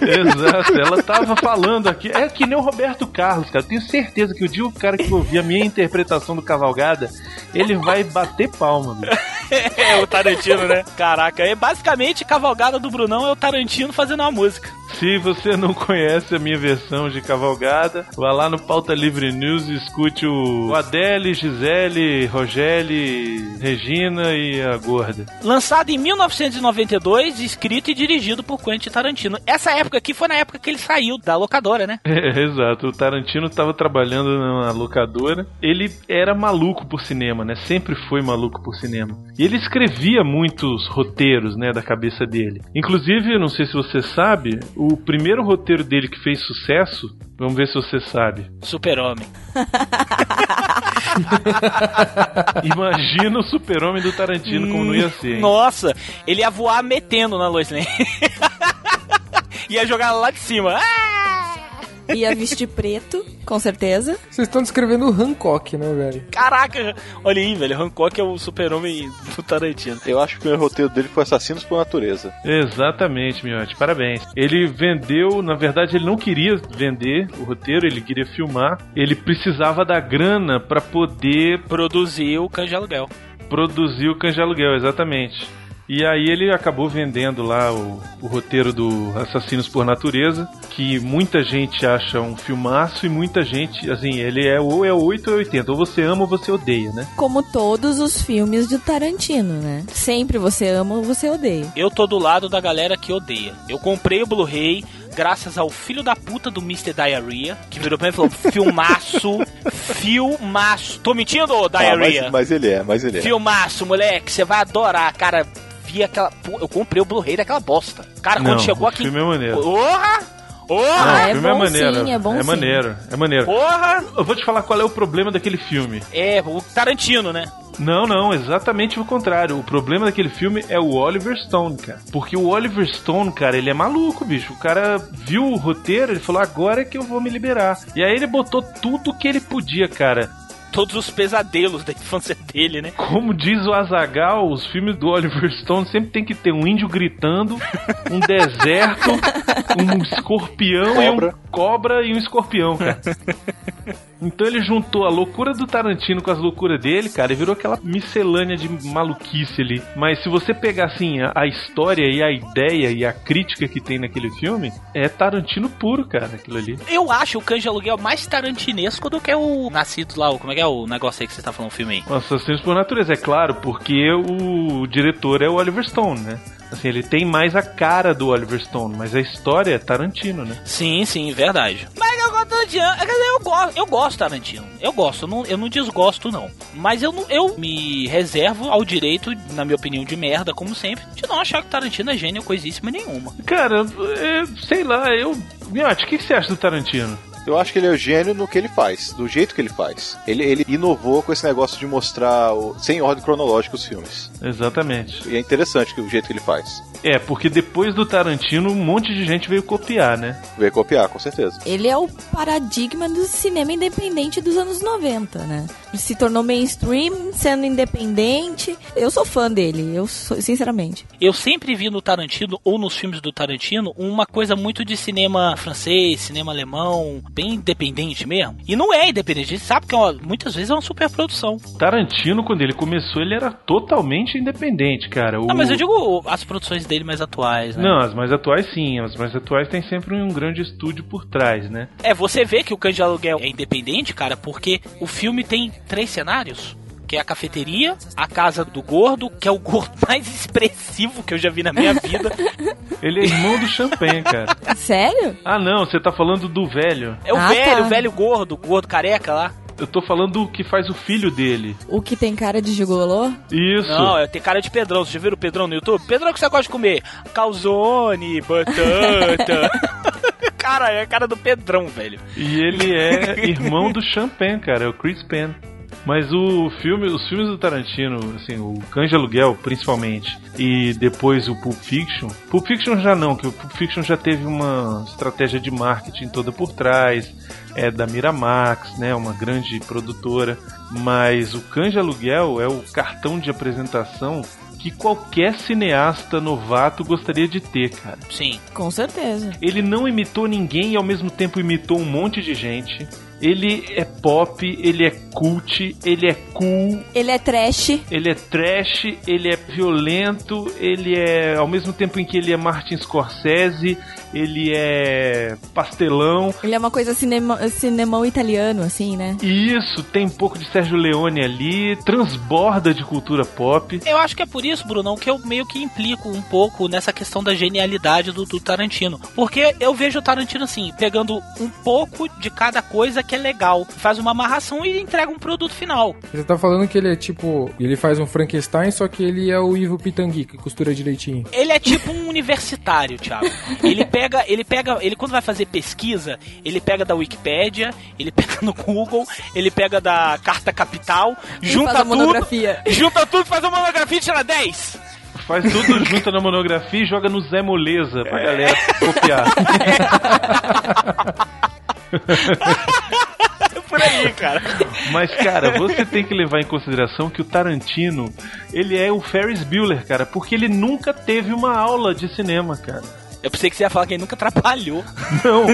Exato, ela tava falando aqui. É que nem o Roberto Carlos, cara. Tenho certeza que o dia o cara que ouvir a minha interpretação do Cavalgada, ele vai bater palma, bicho.
É o Tarantino, né? Caraca, é basicamente Cavalgada do Brunão é o Tarantino fazendo uma música.
Se você não conhece a minha versão de Cavalgada, vá lá no Pauta Livre News e escute o Adele, Gisele, Rogélia, Regina e a Gorda.
Lançado em 1992, escrito e dirigido por Quentin Tarantino. Essa época aqui foi na época que ele saiu da locadora, né?
É, exato. O Tarantino estava trabalhando numa locadora. Ele era maluco por cinema, né? Sempre foi maluco por cinema. E ele escrevia muitos roteiros, né, da cabeça dele. Inclusive, eu não sei se você sabe, o primeiro roteiro dele que fez sucesso, vamos ver se você sabe.
Super-Homem.
Imagina o super-homem do Tarantino como não ia ser. hein?
Nossa, ele ia voar metendo na Lois Lane. ia jogar lá de cima. Ah!
Ia vestir preto, com certeza.
Vocês estão descrevendo o Hancock, né, velho?
Caraca, olha aí, velho. Hancock é o super-homem do Tarantino.
Eu acho que o roteiro dele foi Assassinos por Natureza.
Exatamente, Miotti, parabéns. Ele vendeu, na verdade, ele não queria vender o roteiro, ele queria filmar. Ele precisava da grana para poder
Produziu o de Aluguel.
produzir o de Aluguel, exatamente. E aí ele acabou vendendo lá o, o roteiro do Assassinos por Natureza, que muita gente acha um filmaço e muita gente, assim, ele é ou é 8 ou é 80, ou você ama ou você odeia, né?
Como todos os filmes de Tarantino, né? Sempre você ama ou você odeia.
Eu tô do lado da galera que odeia. Eu comprei o Blu-ray graças ao filho da puta do Mr. Diarrhea, que virou pra mim e falou: filmaço, filmaço. Tô mentindo, ô
Ah,
Diarrhea?
mas, mas ele é, mas ele é.
Filmaço, moleque, você vai adorar, cara. Vi aquela. Eu comprei o Blu-ray daquela bosta. Cara, quando
Não,
chegou
o
aqui.
filme é maneiro.
Porra!
Não,
Porra!
é
o filme é
bom
maneiro.
sim, é bom
é
sim.
maneiro, é maneiro.
Porra!
Eu vou te falar qual é o problema daquele filme.
É, o Tarantino, né?
Não, não, exatamente o contrário. O problema daquele filme é o Oliver Stone, cara. Porque o Oliver Stone, cara, ele é maluco, bicho. O cara viu o roteiro, ele falou, agora é que eu vou me liberar. E aí ele botou tudo que ele podia, cara.
Todos os pesadelos da infância dele, né?
Como diz o Azagal, os filmes do Oliver Stone sempre tem que ter um índio gritando, um deserto, um escorpião
Cobra.
e um cobra e um escorpião, cara. Então ele juntou a loucura do Tarantino com as loucuras dele, cara, e virou aquela miscelânea de maluquice ali. Mas se você pegar assim a, a história e a ideia e a crítica que tem naquele filme, é Tarantino puro, cara, aquilo ali.
Eu acho o Cães de Aluguel mais tarantinesco do que o Nascidos lá, o, como é que é o negócio aí que você tá falando, o filme aí?
Assassinos por natureza, é claro, porque o diretor é o Oliver Stone, né? Assim, ele tem mais a cara do Oliver Stone, mas a história é Tarantino, né?
Sim, sim, verdade. Mas eu gosto do Tarantino. Quer dizer, eu gosto, eu gosto do Tarantino. Eu gosto, eu não, eu não desgosto, não. Mas eu, não, eu me reservo ao direito, na minha opinião, de merda, como sempre, de não achar que Tarantino é gênio coisíssima nenhuma.
Cara, é, sei lá, eu. Miotti, o que, que você acha do Tarantino?
Eu acho que ele é o gênio no que ele faz, do jeito que ele faz. Ele, ele inovou com esse negócio de mostrar o- sem ordem cronológica os filmes.
Exatamente.
E é interessante que o jeito que ele faz.
É, porque depois do Tarantino, um monte de gente veio copiar, né?
Veio copiar, com certeza.
Ele é o paradigma do cinema independente dos anos 90, né? Ele se tornou mainstream, sendo independente. Eu sou fã dele, eu sou, sinceramente.
Eu sempre vi no Tarantino, ou nos filmes do Tarantino, uma coisa muito de cinema francês, cinema alemão, bem independente mesmo. E não é independente, a gente sabe que é uma- muitas vezes é uma superprodução.
Tarantino, quando ele começou, ele era totalmente independente, cara. O...
Não, mas eu digo as produções dele mais atuais, né?
Não, as mais atuais sim, as mais atuais tem sempre um grande estúdio por trás, né?
É, você vê que o Cães de Aluguel é independente, cara, porque o filme tem três cenários. Que é a cafeteria, a casa do gordo, que é o gordo mais expressivo que eu já vi na minha vida.
Ele é irmão do Champagne, cara.
Sério?
Ah, não, você tá falando do velho.
É o
Ah,
velho,
tá.
o velho gordo, o gordo careca lá.
Eu tô falando do que faz o filho dele.
O que tem cara de gigolô?
Isso.
Não, é, tem cara de Pedrão. Vocês já viram o Pedrão no YouTube? Pedrão, o que você gosta de comer? Calzone, batata. cara, é a cara do Pedrão, velho.
E ele é irmão do Champagne, cara, é o Chris Penn. Mas o filme, os filmes do Tarantino, assim, o Cães de Aluguel, principalmente, e depois o Pulp Fiction. Pulp Fiction já não, que o Pulp Fiction já teve uma estratégia de marketing toda por trás, é da Miramax, né, uma grande produtora. Mas o Cães de Aluguel é o cartão de apresentação que qualquer cineasta novato gostaria de ter, cara.
Sim.
Com certeza.
Ele não imitou ninguém e ao mesmo tempo imitou um monte de gente. Ele é pop, ele é cult, ele é cool,
Ele é trash.
ele é trash, ele é violento, ele é ao mesmo tempo em que ele é Martin Scorsese, ele é pastelão.
Ele é uma coisa cinema, cinemão italiano, assim, né?
Isso tem um pouco de Sérgio Leone ali, transborda de cultura pop.
Eu acho que é por isso, Brunão, que eu meio que implico um pouco nessa questão da genialidade do, do Tarantino. Porque eu vejo o Tarantino assim, pegando um pouco de cada coisa que é legal, faz uma amarração e entrega um produto final.
Você tá falando que ele é tipo. Ele faz um Frankenstein, só que ele é o Ivo Pitangui, que costura direitinho.
Ele é tipo um universitário, Thiago. Ele pega, ele pega, ele quando vai fazer pesquisa, ele pega da Wikipédia, ele pega no Google, ele pega da Carta Capital, junta
faz a
tudo,
monografia.
junta tudo, faz uma monografia e tira 10.
Faz tudo junto na monografia e joga no Zé Moleza pra galera copiar.
Por aí, cara.
Mas, cara, você tem que levar em consideração que o Tarantino, ele é o Ferris Bueller, cara, porque ele nunca teve uma aula de cinema, cara.
Eu pensei que você ia falar que ele nunca trabalhou.
Não,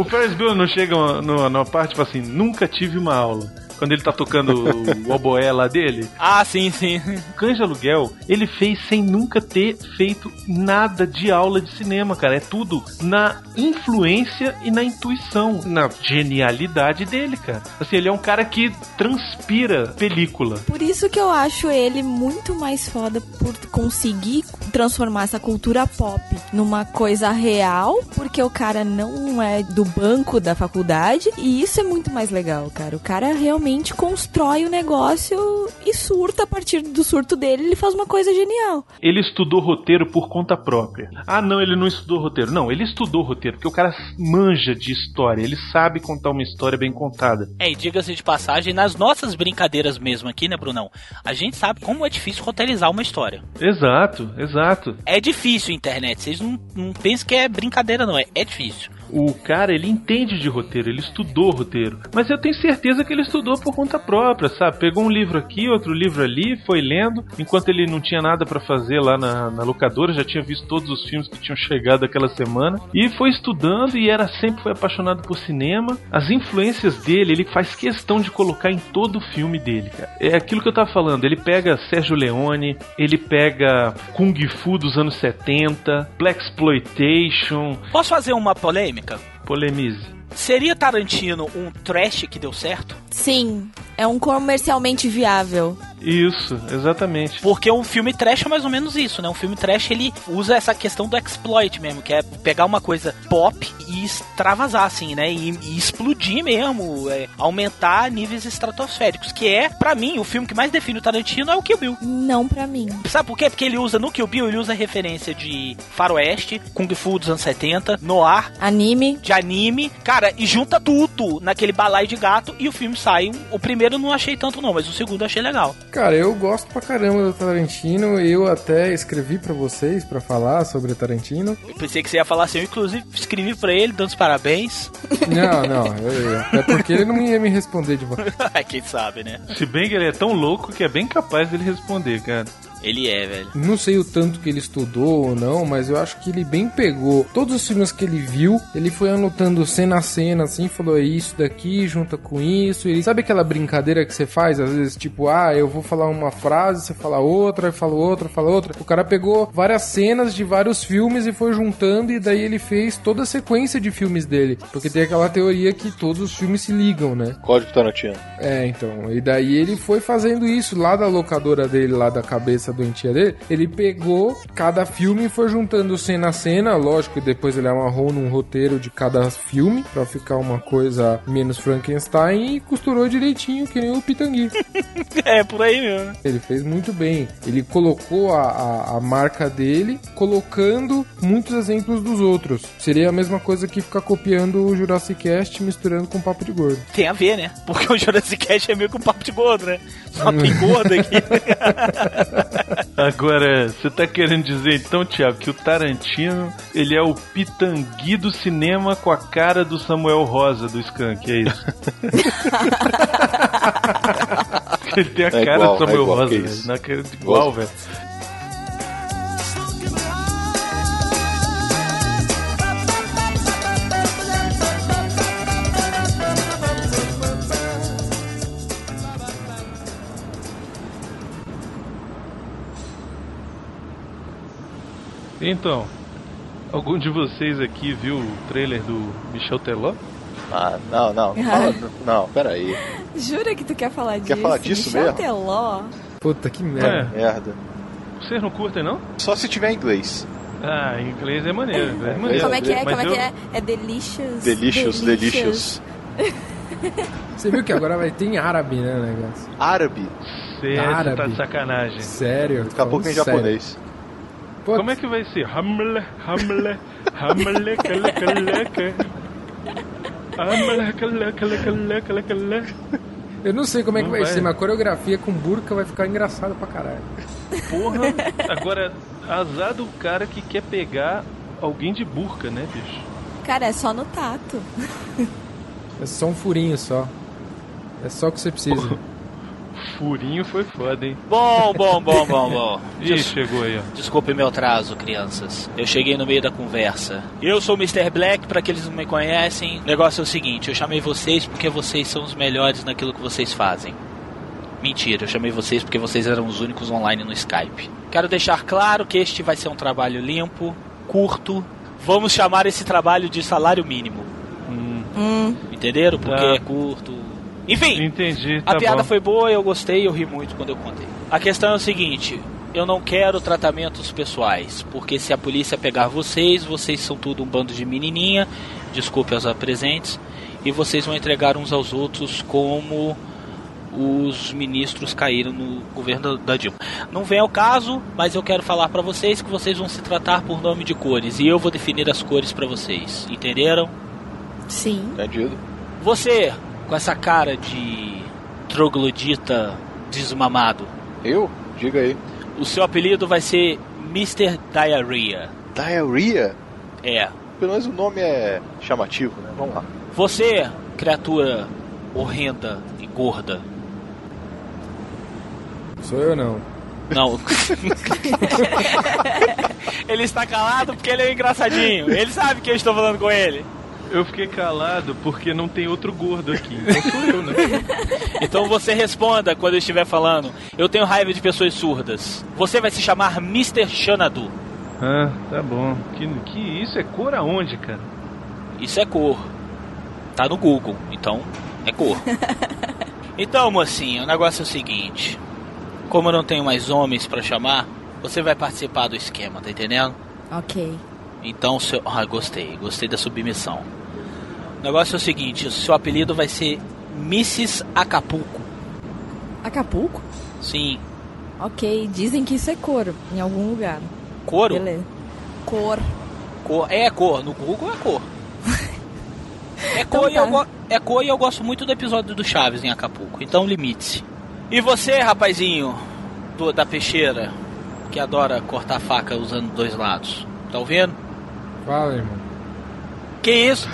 o Ferris Bueller não chega no- numa parte, tipo assim, nunca tive uma aula. Quando ele tá tocando o oboé lá dele.
Ah, sim, sim.
O Cães de Aluguel, ele fez sem nunca ter feito nada de aula de cinema, cara. É tudo na influência e na intuição, na genialidade dele, cara. Assim, ele é um cara que transpira película.
Por isso que eu acho ele muito mais foda por conseguir transformar essa cultura pop numa coisa real, porque o cara não é do banco da faculdade, e isso é muito mais legal, cara. O cara realmente constrói o negócio e surta a partir do surto dele, ele faz uma coisa genial.
Ele estudou roteiro por conta própria. Ah, não, ele não estudou roteiro. Não, ele estudou roteiro, porque o cara manja de história, ele sabe contar uma história bem contada.
É, e diga-se de passagem, nas nossas brincadeiras mesmo aqui, né, Brunão? A gente sabe como é difícil roteirizar uma história.
Exato, exato.
É difícil, internet. Vocês não, não pensem que é brincadeira, não. É, é difícil.
O cara, ele entende de roteiro, ele estudou roteiro. Mas eu tenho certeza que ele estudou por conta própria, sabe? Pegou um livro aqui, outro livro ali, foi lendo, enquanto ele não tinha nada pra fazer lá na, na locadora, já tinha visto todos os filmes que tinham chegado aquela semana, e foi estudando e era sempre foi apaixonado por cinema. As influências dele, ele faz questão de colocar em todo o filme dele, cara. É aquilo que eu tava falando, ele pega Sérgio Leone, ele pega Kung Fu dos anos 70, Black Exploitation,
Posso fazer uma polêmica?
Polemize.
Seria Tarantino um trash que deu certo?
Sim, é um comercialmente viável.
Isso, exatamente.
Porque um filme trash é mais ou menos isso, né? Um filme trash ele usa essa questão do exploit mesmo, que é pegar uma coisa pop e extravasar, assim, né? E, e explodir mesmo, é, aumentar níveis estratosféricos. Que é, pra mim, o filme que mais define o Tarantino é o Kill Bill.
Não pra mim.
Sabe por quê? Porque ele usa no Kill Bill, ele usa referência de faroeste, Kung Fu dos anos 70, noir,
Anime.
de anime, cara, e junta tudo naquele balaio de gato e o filme sai. O primeiro eu não achei tanto não, mas o segundo achei legal.
Cara, eu gosto pra caramba do Tarantino. Eu até escrevi pra vocês pra falar sobre o Tarantino.
Eu pensei que você ia falar assim, eu inclusive escrevi pra ele, dando os parabéns.
Não, não. eu- eu- é porque ele não ia me responder de volta.
Quem sabe, né?
Se bem que ele é tão louco que é bem capaz dele responder, cara.
Ele é, velho.
Não sei o tanto que ele estudou ou não, mas eu acho que ele bem pegou todos os filmes que ele viu, ele foi anotando cena a cena, assim, falou "É isso daqui, junta com isso. E sabe aquela brincadeira que você faz, às vezes, tipo, ah, eu vou falar uma frase, você fala outra, eu falo outra, fala outra. O cara pegou várias cenas de vários filmes e foi juntando, e daí ele fez toda a sequência de filmes dele. Porque tem aquela teoria que todos os filmes se ligam, né?
Código Tarantino.
É, então. E daí ele foi fazendo isso lá da locadora dele, lá da cabeça doentia dele. Ele pegou cada filme e foi juntando cena a cena. Lógico depois ele amarrou num roteiro de cada filme pra ficar uma coisa menos Frankenstein e costurou direitinho, que nem o Pitangui.
É, por aí mesmo.
Ele fez muito bem. Ele colocou a, a, a marca dele, colocando muitos exemplos dos outros. Seria a mesma coisa que ficar copiando o Jurassic Cast misturando com papo de gordo.
Tem a ver, né? Porque o Jurassic Cast é meio que um papo de gordo, né? Só tem gordo aqui.
Agora, você tá querendo dizer então, Thiago, que o Tarantino, ele é o pitangui do cinema com a cara do Samuel Rosa do Skank, é isso? ele tem a
É
cara
igual,
do Samuel
é igual,
Rosa, cara de igual, velho. Então, algum de vocês aqui viu o trailer do Michel Teló?
Ah, não, não. Não, fala, não peraí.
Jura que tu quer falar
Quer
disso?
falar disso
Michel
mesmo?
Teló?
Puta que merda.
É.
Merda.
Vocês não curtem, não?
Só se tiver inglês.
Ah, em inglês é maneiro. é maneiro.
Como é que é?
Mas
Como é
eu-
que é? É delicious.
Delicious, delicious.
Você viu que agora vai ter em árabe, né, o negócio?
Árabe.
Tá
Árabe.
de sacanagem.
Sério?
Daqui a pouco em japonês.
Pô,
Como é que vai ser? Hamle, hamle, hamle, kale, kale, kale. Hamle, kale, kale, kale, kale, kale.
Eu não sei como é que vai,
vai.
ser, mas a coreografia com burca vai ficar engraçada pra caralho.
Porra, agora, azar do cara que quer pegar alguém de burca, né, bicho?
Cara, é só no tato.
É só um furinho só. É só o que você precisa.
Furinho foi foda, hein?
Bom, bom, bom, bom, bom.
Ih,
Des-
chegou aí, ó.
Desculpe meu atraso, crianças. Eu cheguei no meio da conversa. Eu sou o Mr. Black, pra aqueles que não me conhecem. O negócio é o seguinte, eu chamei vocês porque vocês são os melhores naquilo que vocês fazem. Mentira, eu chamei vocês porque vocês eram os únicos online no Skype. Quero deixar claro que este vai ser um trabalho limpo, curto. Vamos chamar esse trabalho de salário mínimo.
Hum.
Entenderam? Porque
Tá.
é curto. Enfim,
Entendi,
a
tá
piada
bom.
foi boa, eu gostei, eu ri muito quando eu contei. A questão é o seguinte: eu não quero tratamentos pessoais, porque se a polícia pegar vocês, vocês são tudo um bando de menininha, desculpe aos presentes, e vocês vão entregar uns aos outros como os ministros caíram no governo da Dilma. Não vem ao caso, mas eu quero falar pra vocês que vocês vão se tratar por nome de cores e eu vou definir as cores pra vocês. Entenderam?
Sim.
Entendido.
Você, com essa cara de troglodita desmamado,
Eu? Diga aí.
o seu apelido vai ser Mr. Diarrhea.
Diarrhea?
É.
Pelo menos o nome é chamativo, né? Vamos lá.
Você, criatura horrenda e gorda.
Sou eu não.
Não. ele está calado porque ele é engraçadinho. Ele sabe que eu estou falando com ele.
Eu fiquei calado porque não tem outro gordo aqui. Então sou eu, né?
Então você responda quando eu estiver falando. Eu tenho raiva de pessoas surdas. Você vai se chamar Mr. Xanadu.
Ah, tá bom. Que, que isso é cor aonde, cara?
Isso é cor. Tá no Google, então é cor. Então, mocinho, o negócio é o seguinte. Como eu não tenho mais homens pra chamar, você vai participar do esquema, tá entendendo?
Ok.
Então, seu... ah, gostei, gostei da submissão. O negócio é o seguinte, o seu apelido vai ser Mrs. Acapulco.
Acapulco?
Sim.
Ok, dizem que isso é cor em algum lugar.
Couro?
Beleza. Cor.
Cor. É cor, no Google é cor. É
Então
cor, e
tá.
eu é cor e eu gosto muito do episódio do Chaves em Acapulco, então limite-se. E você, rapazinho do- da peixeira, que adora cortar faca usando dois lados, tá ouvindo?
Fala, irmão.
Que isso?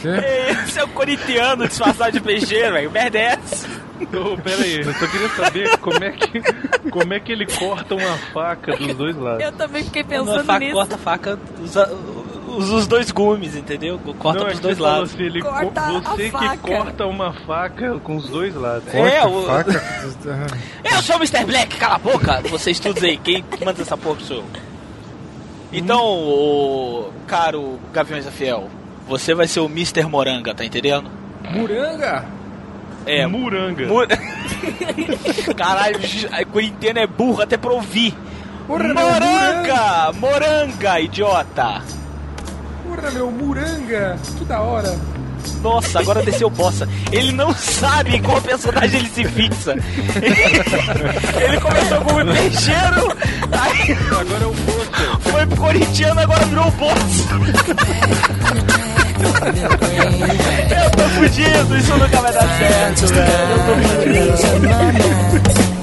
Que isso? É o corintiano disfarçado de peixeiro, velho. Merda é essa?
Ô, pera aí, eu só queria saber como é que, como é que ele corta uma faca dos dois lados.
Eu também fiquei pensando
faca
nisso.
corta a faca, usa, usa os dois gumes, entendeu? Corta
não, é
pros
que
dois lados.
assim, ele co-
Corta a
você que
faca.
corta uma faca com os dois lados.
É, o-
faca.
Eu sou o Mr. Black, cala a boca! Vocês todos aí, quem manda essa porra sou eu. Então, o caro Gaviões da Fiel, você vai ser o Mr. Moranga, tá entendendo?
Muranga?
É,
Muranga.
Mu- Caralho, a corintiano é burro até pra ouvir.
Porra, meu,
Moranga! Moranga, idiota!
Porra, meu, Muranga! Que da hora!
Nossa, agora desceu bossa. Ele não sabe em qual personagem ele se fixa. Ele começou como peixeiro, aí
Agora é o Bossa.
foi pro corintiano, agora virou bossa. Eu tô fudido, isso nunca vai dar certo, velho. Eu tô fudido.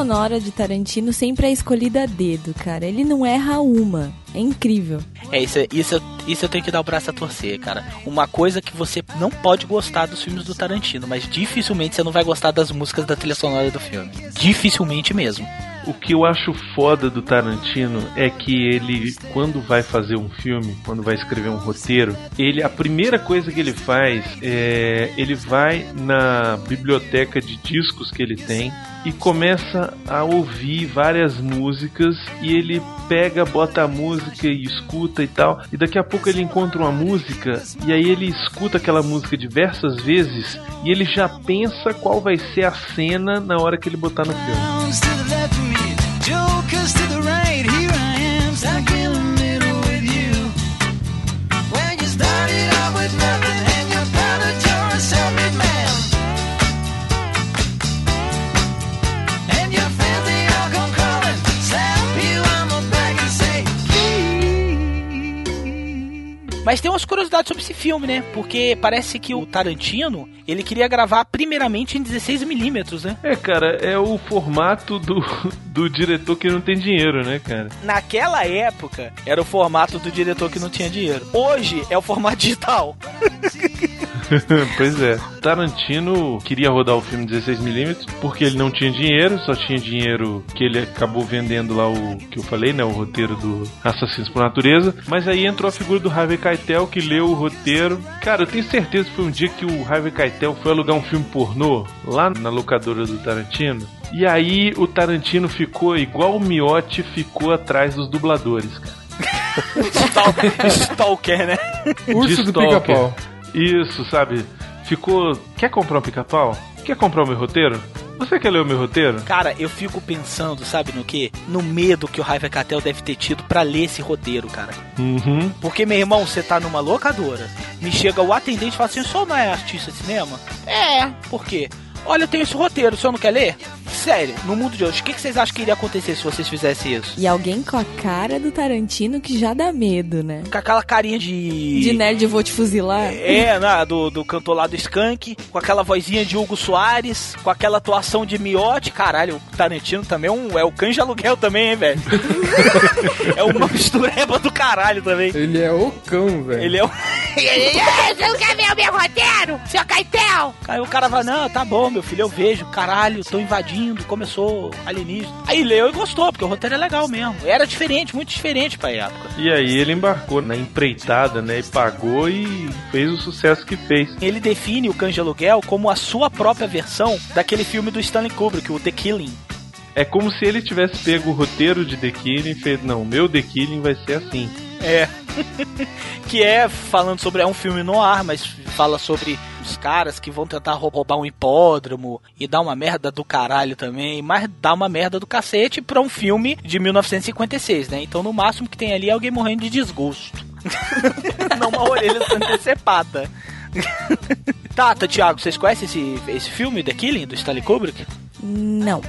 Sonora de Tarantino sempre é escolhida a dedo, cara. Ele não erra uma. É incrível.
É, isso, isso, isso eu tenho que dar o braço a torcer, cara. Uma coisa que você não pode gostar dos filmes do Tarantino, mas dificilmente você não vai gostar das músicas da trilha sonora do filme. Dificilmente mesmo.
O que eu acho foda do Tarantino é que ele, quando vai fazer um filme, quando vai escrever um roteiro, ele a primeira coisa que ele faz é ele vai na biblioteca de discos que ele tem e começa a ouvir várias músicas e ele pega, bota a música e escuta e tal, e daqui a pouco ele encontra uma música e aí ele escuta aquela música diversas vezes e ele já pensa qual vai ser a cena na hora que ele botar no filme.
I am, stuck in
Mas tem umas curiosidades sobre esse filme, né? Porque parece que o Tarantino, ele queria gravar primeiramente em 16mm, né?
É, cara, é o formato do, do diretor que não tem dinheiro, né, cara?
Naquela época, era o formato do diretor que não tinha dinheiro. Hoje é o formato digital.
pois é. Tarantino queria rodar o filme 16mm porque ele não tinha dinheiro, só tinha dinheiro que ele acabou vendendo lá o que eu falei, né? O roteiro do Assassinos por Natureza. Mas aí entrou a figura do Harvey Keitel que leu o roteiro. Cara, eu tenho certeza que foi um dia que o Harvey Keitel foi alugar um filme pornô lá na locadora do Tarantino. E aí o Tarantino ficou igual o Miotti ficou atrás dos dubladores, cara.
Stal- Stalker, né?
Urso
de
do pica-pau.
Isso, sabe? Ficou. Quer comprar um pica-pau? Quer comprar o meu roteiro? Você quer ler o meu roteiro?
Cara, eu fico pensando, sabe no que? No medo que o Harvey Keitel deve ter tido pra ler esse roteiro, cara.
Uhum.
Porque, meu irmão, você tá numa locadora, me chega o atendente e fala assim, só não é artista de cinema? É, por quê? Olha, eu tenho esse roteiro, o senhor não quer ler? Sério, no mundo de hoje, o que, que vocês acham que iria acontecer se vocês fizessem isso?
E alguém com a cara do Tarantino que já dá medo, né?
Com aquela carinha de.
De nerd vou te fuzilar.
É, né, do, do cantor lá do Skank, com aquela vozinha de Hugo Soares, com aquela atuação de Miotti. Caralho, o Tarantino também é, um, é o canja aluguel também, hein, velho? é uma mistureba do caralho também.
Ele é o cão, velho.
Ele é o.
Você não quer ver o meu roteiro, seu Caetel?
Aí o cara vai, não, tá bom, meu filho, eu vejo, caralho, tô invadindo, começou alienígena. Aí leu e gostou, porque o roteiro é legal mesmo. Era diferente, muito diferente pra época.
E aí ele embarcou na empreitada, né? E pagou e fez o sucesso que fez.
Ele define o Canja Aluguel como a sua própria versão daquele filme do Stanley Kubrick, o The Killing.
É como se ele tivesse pego o roteiro de The Killing e fez, não, meu The Killing vai ser assim.
É. que é falando sobre. É um filme no ar, mas fala sobre os caras que vão tentar rou- roubar um hipódromo e dar uma merda do caralho também, mas dá uma merda do cacete pra um filme de 1956, né? Então no máximo que tem ali é alguém morrendo de desgosto. Não uma orelha sendo decepada. Tata, Thiago, vocês conhecem esse, esse filme, The Killing, do Stanley Kubrick?
Não,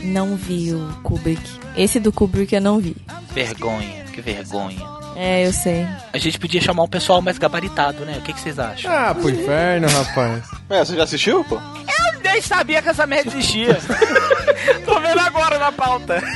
não vi o Kubrick. Esse do Kubrick eu não vi.
Vergonha, que vergonha.
É, eu sei.
A gente podia chamar um pessoal mais gabaritado, né? O que, que vocês acham?
Ah, pro inferno, rapaz.
É, você já assistiu, pô?
Eu nem sabia que essa merda existia. Tô vendo agora na pauta.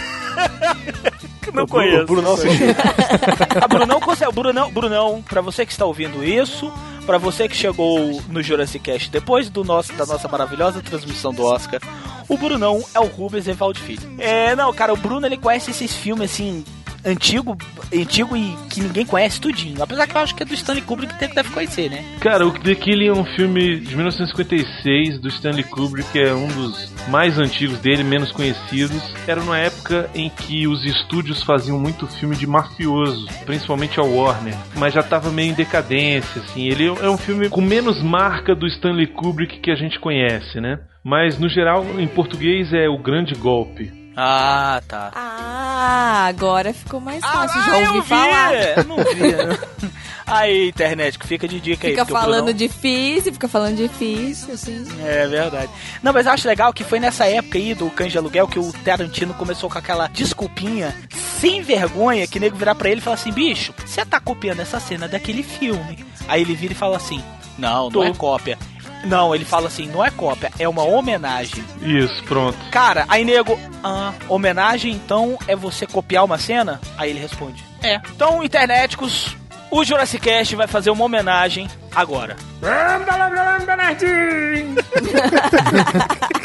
Não
O
conheço.
o Brunão assistiu.
A Brunão consegue. Brunão, Brunão, pra você que está ouvindo isso, pra você que chegou no Jurassic Cast depois do nosso, da nossa maravilhosa transmissão do Oscar, o Brunão é o Rubens Evaldo Filho. É, não, cara, o Bruno ele conhece esses filmes assim. Antigo, antigo e que ninguém conhece tudinho. Apesar que eu acho que é do Stanley Kubrick que deve conhecer, né?
Cara, o The Killing é um filme de 1956 do Stanley Kubrick, é um dos mais antigos dele, menos conhecidos. Era numa época em que os estúdios faziam muito filme de mafioso, principalmente a Warner, mas já tava meio em decadência, assim. Ele é um filme com menos marca do Stanley Kubrick que a gente conhece, né? Mas no geral, em português é O Grande Golpe.
Ah, tá.
Ah, agora ficou mais fácil. Já
Ah, eu
ouvi
vi,
falar.
eu Não vi. Aí, internet, que fica de dica aí.
Fica
porque o
falando
Brunão-
difícil, fica falando difícil, assim.
É verdade. Não, mas eu acho legal que foi nessa época aí do Cães de Aluguel que o Tarantino começou com aquela desculpinha sem vergonha que o nego virar pra ele e falar assim: bicho, você tá copiando essa cena daquele filme. Aí ele vira e fala assim: não, não
Tô.
é cópia. Não, ele fala assim: não é cópia, é uma homenagem.
Isso, pronto.
Cara, aí nego, ah, homenagem então é você copiar uma cena? Aí ele responde: é. Então, internéticos, o Jurassic Cast vai fazer uma homenagem agora.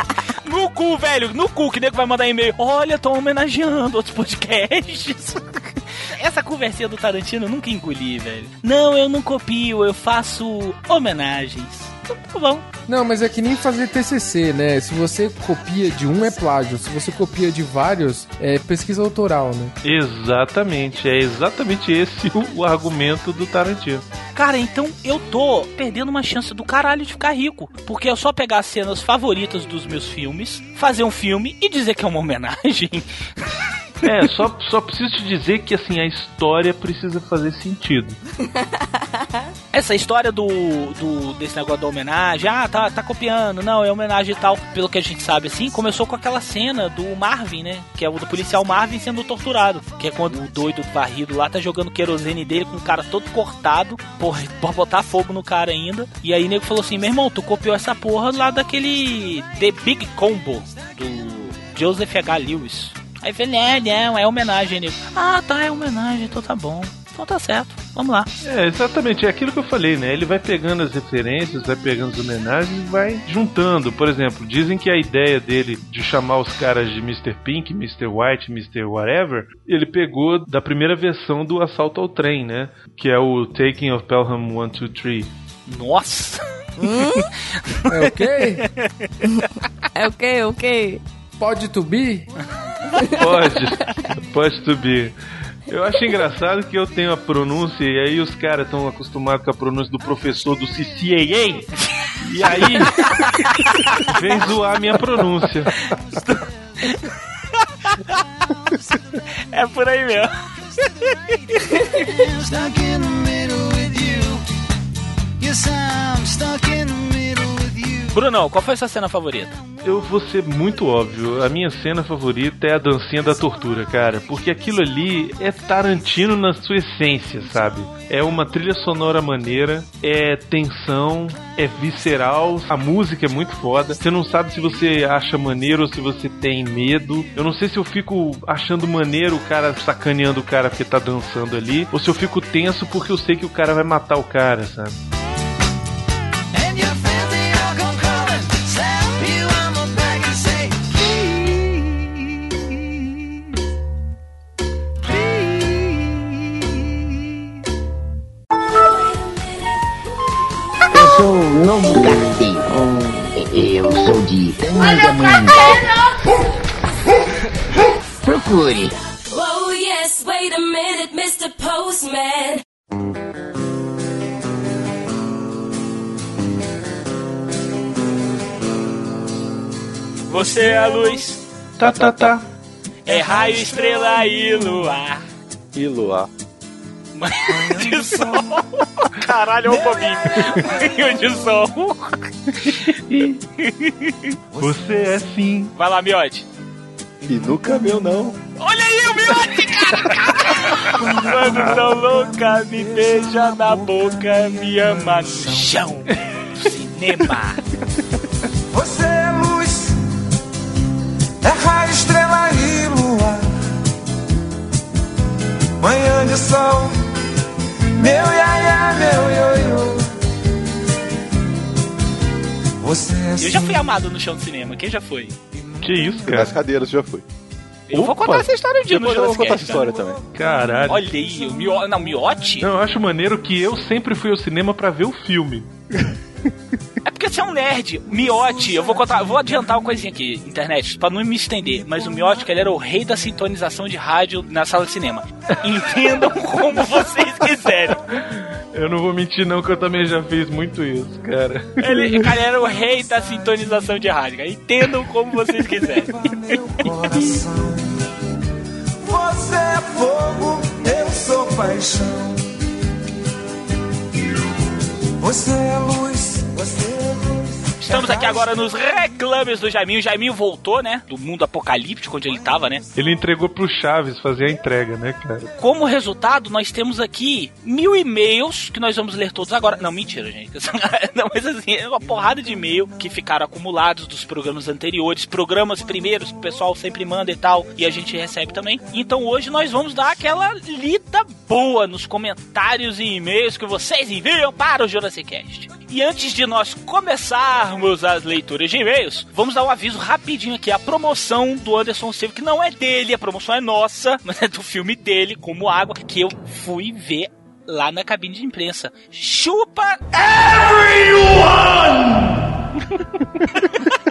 No cu, velho, no cu, que nego vai mandar e-mail. Olha, tô homenageando outros podcasts. Essa conversinha do Tarantino eu nunca engoli, velho. Não, eu não copio, eu faço homenagens. Então, Tá bom.
Não, mas é que nem fazer TCC, né? Se você copia de um é plágio, se você copia de vários é pesquisa autoral, né?
Exatamente, é exatamente esse o, o argumento do Tarantino.
Cara, então eu tô perdendo uma chance do caralho de ficar rico. Porque é só pegar as cenas favoritas dos meus filmes, fazer um filme e dizer que é uma homenagem.
É, só, só preciso te dizer que assim, a história precisa fazer sentido.
Essa história do, do desse negócio da homenagem, ah, tá, tá copiando, não, é homenagem e tal. Pelo que a gente sabe, assim, começou com aquela cena do Marvin, né? Que é o do policial Marvin sendo torturado. Que é quando o doido varrido lá tá jogando querosene dele com o cara todo cortado, porra, por botar fogo no cara ainda. E aí o nego falou assim: meu irmão, tu copiou essa porra lá daquele The Big Combo do Joseph H. Lewis. Aí eu falei, não, não, é homenagem, nego. Ah, tá, é homenagem, então tá bom. Então tá certo, vamos lá.
É, exatamente, é aquilo que eu falei, né? Ele vai pegando as referências, vai pegando as homenagens e vai juntando. Por exemplo, dizem que a ideia dele de chamar os caras de Mr. Pink, Mr. White, Mr. Whatever, ele pegou da primeira versão do Assalto ao Trem, né? Que é o Taking of Pelham 123.
Nossa!
É ok?
É ok, ok.
Pode to be?
Pode, pode to be. Eu acho engraçado que eu tenho a pronúncia e aí os caras estão acostumados com a pronúncia do professor do CCAA e aí vem zoar a minha pronúncia.
É por aí mesmo.
stuck in the middle with you. Yes, I'm stuck in the middle with you.
Brunão, qual foi sua cena favorita?
Eu vou ser muito óbvio. A minha cena favorita é a dancinha da tortura, cara. Porque aquilo ali é Tarantino na sua essência, sabe? É uma trilha sonora maneira, é tensão, é visceral. A música é muito foda. Você não sabe se você acha maneiro ou se você tem medo. Eu não sei se eu fico achando maneiro o cara sacaneando o cara porque tá dançando ali, ou se eu fico tenso porque eu sei que o cara vai matar o cara, sabe?
Procure.
Oh yes, wait a minute, Mr. Postman.
Você é a luz,
Tá, tá, tá.
é raio, estrela e luar.
E Luar.
Manhã de sol. Caralho, olha o Bobinho. Manhã de sol.
Você é sim.
Vai lá, Miote.
E nunca meu não.
Olha aí o Miote, cara! Quando tão louca, me beija na boca, me ama no chão. Cinema.
Você é luz, é raio, estrela e lua. Manhã de sol, meu iaia, meu ioiô. Você é
Eu já fui amado no chão do cinema. Quem já foi?
Que isso, cara?
Nas cadeiras já foi.
Eu vou contar essa história um dia
Depois
no
eu vou contar essa história também.
Caralho.
Olha aí, o Mio... Não, Miote?
Não, eu acho maneiro que eu sempre fui ao cinema pra ver o filme.
É porque você é um nerd. Miote, eu vou contar, eu vou adiantar uma coisinha aqui, internet, pra não me estender. Mas o Miote, que ele era o rei da sintonização de rádio na sala de cinema. Entendam como vocês quiserem.
Eu não vou mentir não que eu também já fiz muito isso, cara.
Ele, cara, era o rei da sintonização de rádio. cara. Entendam como vocês quiserem.
coração. Você é fogo, eu sou paixão. Você é luz, você é luz.
Estamos aqui agora nos reclames do Jaiminho. O Jaiminho voltou, né? Do mundo apocalíptico onde ele tava, né?
Ele entregou pro Chaves fazer a entrega, né, cara?
Como resultado, nós temos aqui mil e-mails que nós vamos ler todos agora. Não, mentira, gente. Não, mas assim, é uma porrada de e-mail que ficaram acumulados dos programas anteriores, programas primeiros que o pessoal sempre manda e tal, e a gente recebe também. Então hoje nós vamos dar aquela lida boa nos comentários e e-mails que vocês enviam para o Jurassic Cast. E antes de nós começarmos as leituras de e-mails, vamos dar um aviso rapidinho aqui. A promoção do Anderson Silva, que não é dele, a promoção é nossa, mas é do filme dele, como água, que eu fui ver lá na cabine de imprensa. Chupa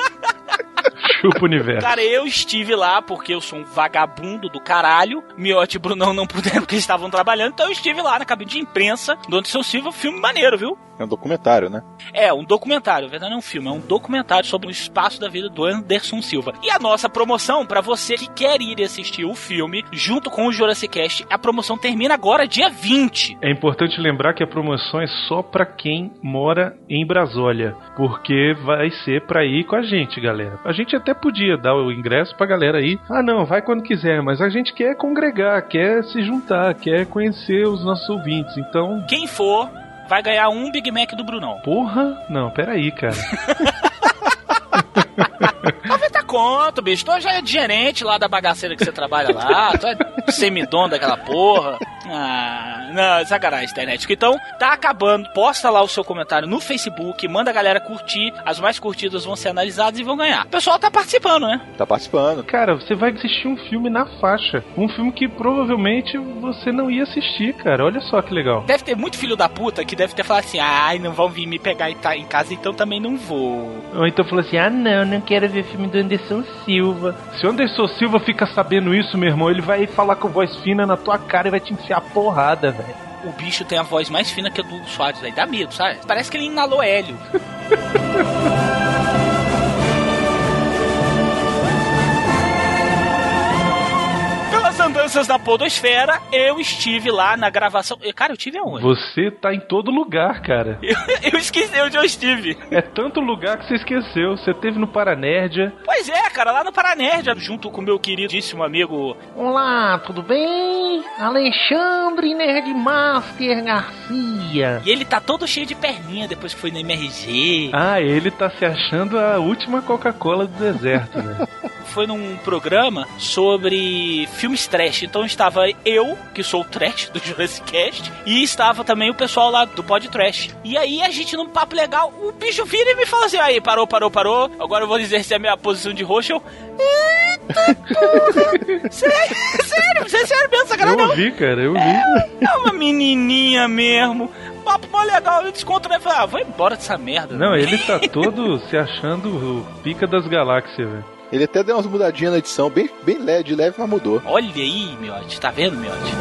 Chupa o universo.
Cara, eu estive lá porque eu sou um vagabundo do caralho. Miote e Brunão não puderam porque estavam trabalhando, então eu estive lá na cabine de imprensa do Anderson Silva. Filme maneiro, viu?
É um documentário, né?
É, um documentário, na verdade não é um filme, é um documentário sobre o espaço da vida do Anderson Silva. E a nossa promoção, pra você que quer ir assistir o filme, junto com o Jurassic Cast, a promoção termina agora, dia 20.
É importante lembrar que a promoção é só pra quem mora em Brasólia, porque vai ser pra ir com a gente, galera. A gente até podia dar o ingresso pra galera aí. Ah, não, vai quando quiser, mas a gente quer congregar, quer se juntar, quer conhecer os nossos ouvintes. Então,
Quem for, vai ganhar um Big Mac do Brunão.
porra, não, peraí, cara.
90 conto, bicho. Tu já é gerente lá da bagaceira que você trabalha lá. Tu é semidono daquela porra. Ah, não, sacanagem, internet. Então, tá acabando. Posta lá o seu comentário no Facebook. Manda a galera curtir. As mais curtidas vão ser analisadas e vão ganhar. O pessoal tá participando, né?
Tá participando.
Cara, você vai assistir um filme na faixa. Um filme que provavelmente você não ia assistir, cara. Olha só que legal.
Deve ter muito filho da puta que deve ter falado assim: ai, não vão vir me pegar em casa, então também não vou.
Ou então falou assim: ah, não, não quero ver filme do Anderson Silva. Se o Anderson Silva fica sabendo isso, meu irmão, ele vai falar com voz fina na tua cara e vai te enfiar a porrada, velho.
O bicho tem a voz mais fina que a do Soares, aí dá medo, sabe? Parece que ele inalou hélio. Coisas da Podosfera, eu estive lá na gravação. Cara, eu tive aonde?
Você tá em todo lugar, cara.
Eu, eu esqueci onde eu estive.
É tanto lugar que você esqueceu. Você teve no Paranerdia.
Pois é, cara, lá no Paranerd, junto com meu queridíssimo amigo.
Olá, tudo bem? Alexandre Nerdmaster Garcia.
E ele tá todo cheio de perninha depois que foi no MRG.
Ah, ele tá se achando a última Coca-Cola do deserto, né?
Foi num programa sobre filmes trash. Então estava eu, que sou o trash do Jurassic Cast, e estava também o pessoal lá do Pod Trash. E aí a gente num papo legal, o bicho vira e me fala assim: aí, parou, parou, parou. Agora eu vou exercer a minha posição de roxo. Eu. Eita porra! sério, sério, você é sério mesmo, sacanagem
Eu
não?
ouvi, cara, eu vi.
É uma menininha mesmo. Papo mó legal, eu desconto, né? Falei, ah, vou embora dessa merda.
Não, ele tá todo se achando o pica das galáxias, velho.
Ele até deu umas mudadinhas na edição, bem, bem leve, de leve, mas mudou.
Olha aí, Miote, tá vendo, Miote?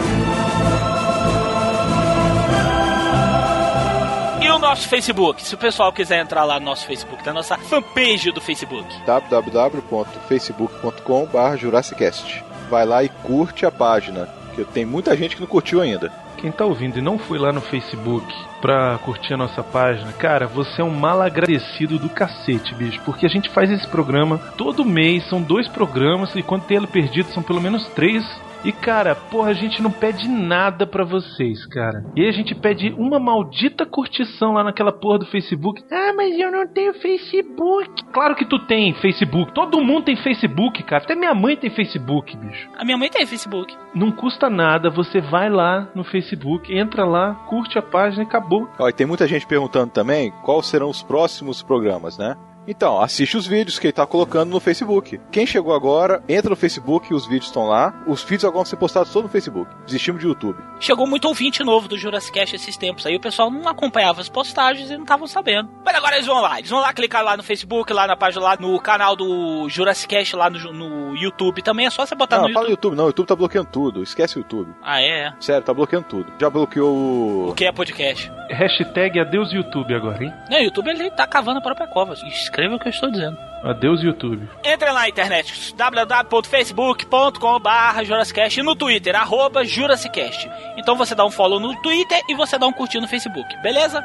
E o nosso Facebook? Se o pessoal quiser entrar lá no nosso Facebook, na nossa fanpage do Facebook.
www.facebook.com.br Jurassicast. Vai lá e curte a página, que tem muita gente que não curtiu ainda.
Quem tá ouvindo e não foi lá no Facebook pra curtir a nossa página, cara, você é um mal agradecido do cacete, bicho. Porque a gente faz esse programa todo mês, são dois programas, e quando tem ele perdido, são pelo menos três. E cara, porra, a gente não pede nada pra vocês, cara. E aí a gente pede uma maldita curtição lá naquela porra do Facebook. Ah, mas eu não tenho Facebook. Claro que tu tem Facebook. Todo mundo tem Facebook, cara. Até minha mãe tem Facebook, bicho.
A minha mãe tem Facebook.
Não custa nada, você vai lá no Facebook, entra lá, curte a página e acabou.
Ó, e tem muita gente perguntando também quais serão os próximos programas, né? Então, assiste os vídeos que ele tá colocando no Facebook. Quem chegou agora, entra no Facebook, os vídeos estão lá. Os vídeos agora vão ser postados só no Facebook. Desistimos de YouTube.
Chegou muito ouvinte novo do Jurassic Cast esses tempos. Aí o pessoal não acompanhava as postagens e não estavam sabendo. Mas agora eles vão lá. Eles vão lá clicar lá no Facebook, lá na página, lá no canal do Jurassic Cast, lá no, no YouTube. Também é só você botar
não,
no
fala
YouTube.
no YouTube, não. O YouTube tá bloqueando tudo. Esquece o YouTube.
Ah, é?
Sério, tá bloqueando tudo. Já bloqueou o.
O que é podcast?
Hashtag adeus YouTube agora, hein?
Não, o YouTube ele tá cavando a própria cova. Escreva o que eu estou dizendo.
Adeus YouTube.
Entre lá na internet, www.facebook.com.br Jurassicast e no Twitter, arroba Jurassicast. Então você dá um follow no Twitter e você dá um curtir no Facebook, beleza?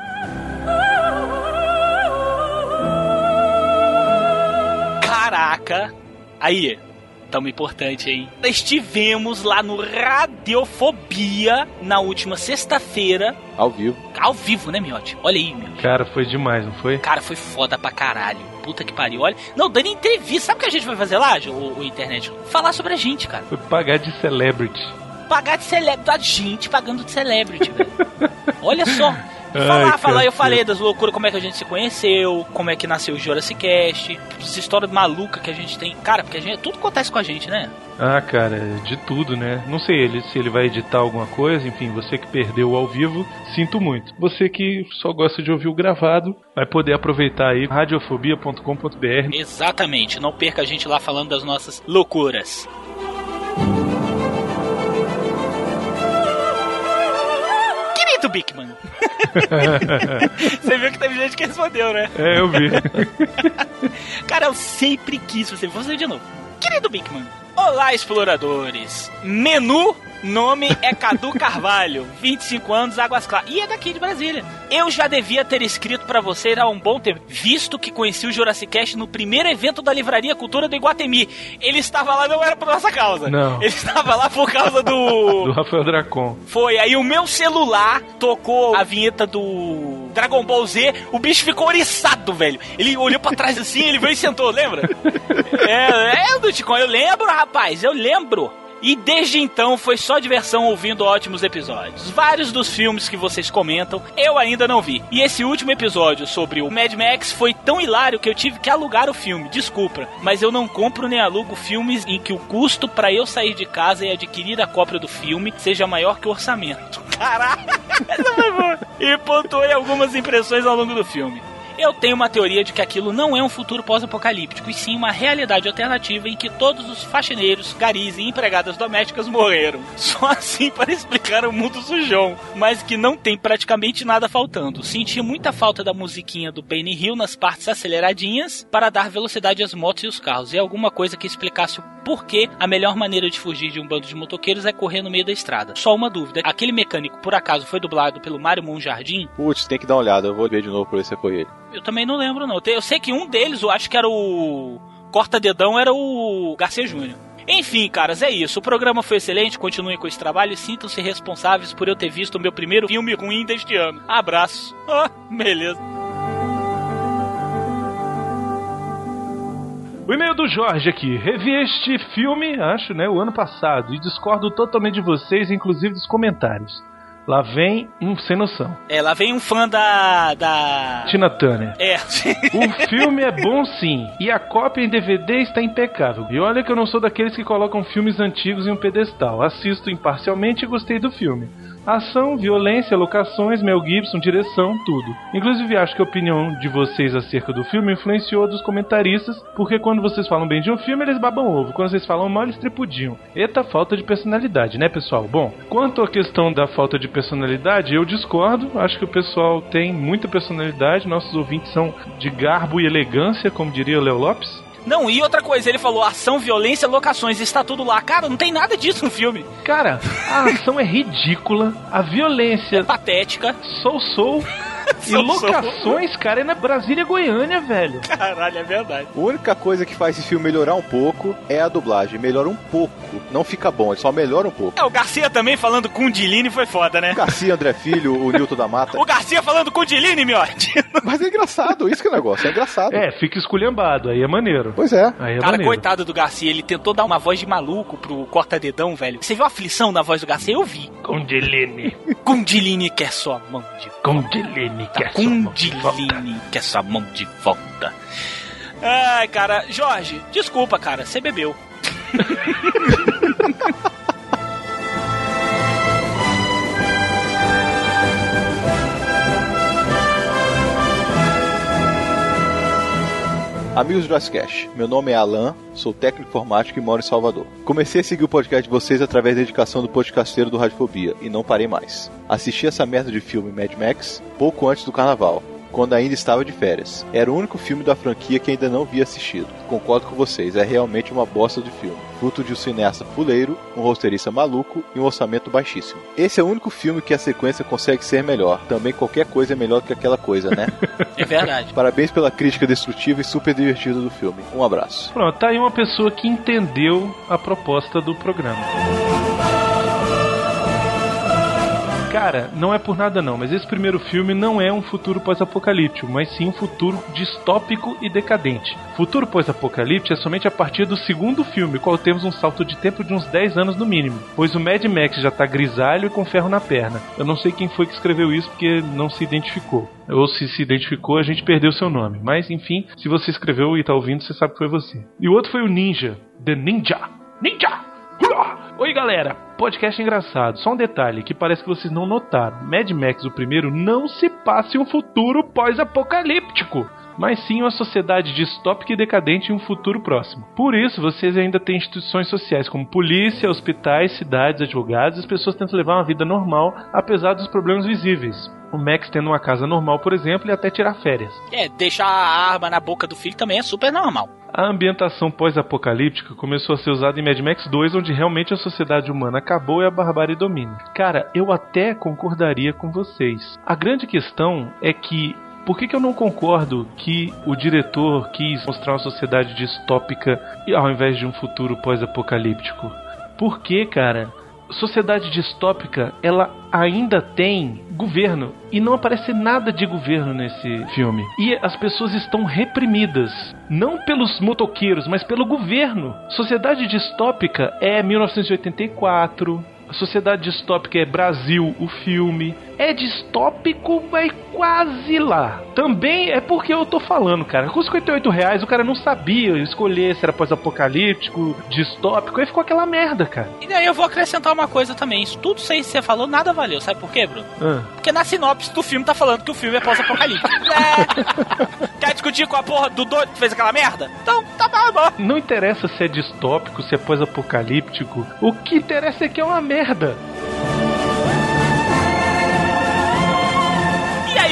Caraca! Aí, tamo importante, hein? Estivemos lá no Radiofobia na última sexta-feira.
Ao vivo.
Ao vivo, né, Miote? Olha aí, meu.
Cara, foi demais, não foi?
Cara, foi foda pra caralho. Puta que pariu. Olha. Não, dando entrevista. Sabe o que a gente vai fazer lá, o, o internet? Falar sobre a gente, cara.
Foi pagar de celebrity.
Pagar de celebrity. A gente pagando de celebrity, velho. Olha só.
Ai,
falar, falar, eu falei das loucuras, como é que a gente se conheceu, como é que nasceu o Jurassic Cast, essa história maluca que a gente tem. Cara, porque a gente, tudo acontece com a gente, né?
Ah, cara, de tudo, né? Não sei ele, se ele vai editar alguma coisa, enfim, você que perdeu ao vivo, sinto muito. Você que só gosta de ouvir o gravado, vai poder aproveitar aí radiofobia.com.br.
Exatamente, não perca a gente lá falando das nossas loucuras. Querido Bickman. Você viu que teve gente que respondeu, né?
É, eu vi.
Cara, eu sempre quis você. Vou fazer de novo. Querido Bickman. Olá, exploradores. Menu, nome é Cadu Carvalho, 25 anos, Águas Claras. E é daqui de Brasília. Eu já devia ter escrito pra você há um bom tempo, visto que conheci o Jurassic Cast no primeiro evento da Livraria Cultura do Iguatemi. Ele estava lá, não era por nossa causa.
Não.
Ele estava lá por causa do.
Do Rafael Dracon.
Foi, aí o meu celular tocou a vinheta do Dragon Ball Z, o bicho ficou oriçado, velho. Ele olhou pra trás assim, ele veio e sentou, lembra? é, é, do Ticon, eu lembro, rapaz, eu lembro. E desde então foi só diversão ouvindo ótimos episódios. Vários dos filmes que vocês comentam eu ainda não vi. E esse último episódio sobre o Mad Max foi tão hilário que eu tive que alugar o filme. Desculpa, mas eu não compro nem alugo filmes em que o custo para eu sair de casa e adquirir a cópia do filme seja maior que o orçamento. Caraca, essa foi boa. E pontuei algumas impressões ao longo do filme. Eu tenho uma teoria de que aquilo não é um futuro pós-apocalíptico, e sim uma realidade alternativa em que todos os faxineiros, garis e empregadas domésticas morreram. Só assim para explicar o mundo sujão, mas que não tem praticamente nada faltando. Senti muita falta da musiquinha do Benny Hill nas partes aceleradinhas para dar velocidade às motos e os carros, e alguma coisa que explicasse o por que a melhor maneira de fugir de um bando de motoqueiros é correr no meio da estrada. Só uma dúvida: aquele mecânico por acaso foi dublado pelo Mário Monjardim?
Putz, tem que dar uma olhada, eu vou ver de novo pra ver se foi ele.
Eu também não lembro, não. Eu sei que um deles, eu acho que era o. Corta-dedão, era o Garcia Júnior. Enfim, caras, é isso. O programa foi excelente, continuem com esse trabalho e sintam-se responsáveis por eu ter visto o meu primeiro filme ruim deste ano. Abraço. Ah, beleza.
O e-mail do Jorge aqui. Revi este filme, acho, né, o ano passado, e discordo totalmente de vocês, inclusive dos comentários. Lá vem um sem noção.
É, lá vem um fã da. da.
Tina Turner.
É.
O filme é bom sim, e a cópia em DVD está impecável. E olha que eu não sou daqueles que colocam filmes antigos em um pedestal. Assisto imparcialmente e gostei do filme. Ação, violência, locações, Mel Gibson, direção, tudo. Inclusive acho que a opinião de vocês acerca do filme influenciou dos comentaristas, porque quando vocês falam bem de um filme, eles babam ovo. Quando vocês falam mal, eles tripudiam. Eita falta de personalidade, né, pessoal? Bom, quanto à questão da falta de personalidade, eu discordo. Acho que o pessoal tem muita personalidade. Nossos ouvintes são de garbo e elegância, como diria o Léo Lopes.
Não, e outra coisa, ele falou ação, violência, locações, está tudo lá. Cara, não tem nada disso no filme.
Cara, a ação é ridícula, a violência. É
patética.
Sou, sou. E locações, cara, é na Brasília Goiânia, velho.
Caralho, é verdade.
A única coisa que faz esse filme melhorar um pouco é a dublagem. Melhora um pouco. Não fica bom, ele só melhora um pouco.
É, o Garcia também falando com o Diline foi foda, né?
Garcia, André Filho, o Nilton da Mata.
O Garcia falando com o Diline, miote.
Mas é engraçado, isso que é o negócio, é engraçado.
É, fica esculhambado, aí é maneiro.
Pois é.
Aí é
Cara,
maneiro.
coitado do Garcia, ele tentou dar uma voz de maluco pro corta-dedão, velho. Você viu a aflição na voz do Garcia? Eu vi.
Condiline.
Condiline quer sua mão de
Quer sua mão de
Condiline quer sua mão de volta. Ai, cara, Jorge, desculpa, cara, você bebeu.
Amigos do Jazzcast, meu nome é Alan, sou técnico informático e moro em Salvador. Comecei a seguir o podcast de vocês através da indicação do podcasteiro do Radiofobia e não parei mais. Assisti essa merda de filme Mad Max pouco antes do carnaval, quando ainda estava de férias. Era o único filme da franquia que ainda não havia assistido. Concordo com vocês, é realmente uma bosta de filme. Fruto de um cineasta fuleiro, um roteirista maluco e um orçamento baixíssimo. Esse é o único filme que a sequência consegue ser melhor. Também qualquer coisa é melhor do que aquela coisa, né?
É verdade.
Parabéns pela crítica destrutiva e super divertida do filme. Um abraço.
Pronto, tá aí uma pessoa que entendeu a proposta do programa. Cara, não é por nada não, mas esse primeiro filme não é um futuro pós-apocalíptico, mas sim um futuro distópico e decadente. Futuro pós-apocalíptico é somente a partir do segundo filme, qual temos um salto de tempo de uns 10 anos no mínimo, pois o Mad Max já tá grisalho e com ferro na perna. Eu não sei quem foi que escreveu isso porque não se identificou. Ou se se identificou, a gente perdeu seu nome. Mas enfim, se você escreveu e tá ouvindo, você sabe que foi você. E o outro foi o Ninja, The Ninja. Ninja! Oi galera, podcast engraçado. Só um detalhe que parece que vocês não notaram: Mad Max, o primeiro, não se passa em um futuro pós-apocalíptico, mas sim uma sociedade distópica e decadente em um futuro próximo. Por isso, vocês ainda têm instituições sociais como polícia, hospitais, cidades, advogados, e as pessoas tentam levar uma vida normal apesar dos problemas visíveis. O Max tendo uma casa normal, por exemplo, e até tirar férias.
É, deixar a arma na boca do filho também é super normal.
A ambientação pós-apocalíptica começou a ser usada em Mad Max 2, onde realmente a sociedade humana acabou e a barbárie domina. Cara, eu até concordaria com vocês. A grande questão é que por que, que eu não concordo que o diretor quis mostrar uma sociedade distópica ao invés de um futuro pós-apocalíptico? Porque, cara, sociedade distópica ela ainda tem governo e não aparece nada de governo nesse filme. E as pessoas estão reprimidas, não pelos motoqueiros, mas pelo governo. Sociedade distópica é 1984. A sociedade distópica é Brasil, o filme. É distópico, mas quase lá. Também é porque eu tô falando, cara. Com 58 reais o cara não sabia escolher se era pós-apocalíptico, distópico, aí ficou aquela merda, cara.
E daí eu vou acrescentar uma coisa também. Isso tudo que você falou, nada valeu. Sabe por quê, Bruno?
Ah.
Porque na sinopse do filme tá falando que o filme é pós-apocalíptico. é. Quer discutir com a porra do doido que fez aquela merda? Então, tá bom.
Não interessa se é distópico, se é pós-apocalíptico. O que interessa é que é uma merda.
E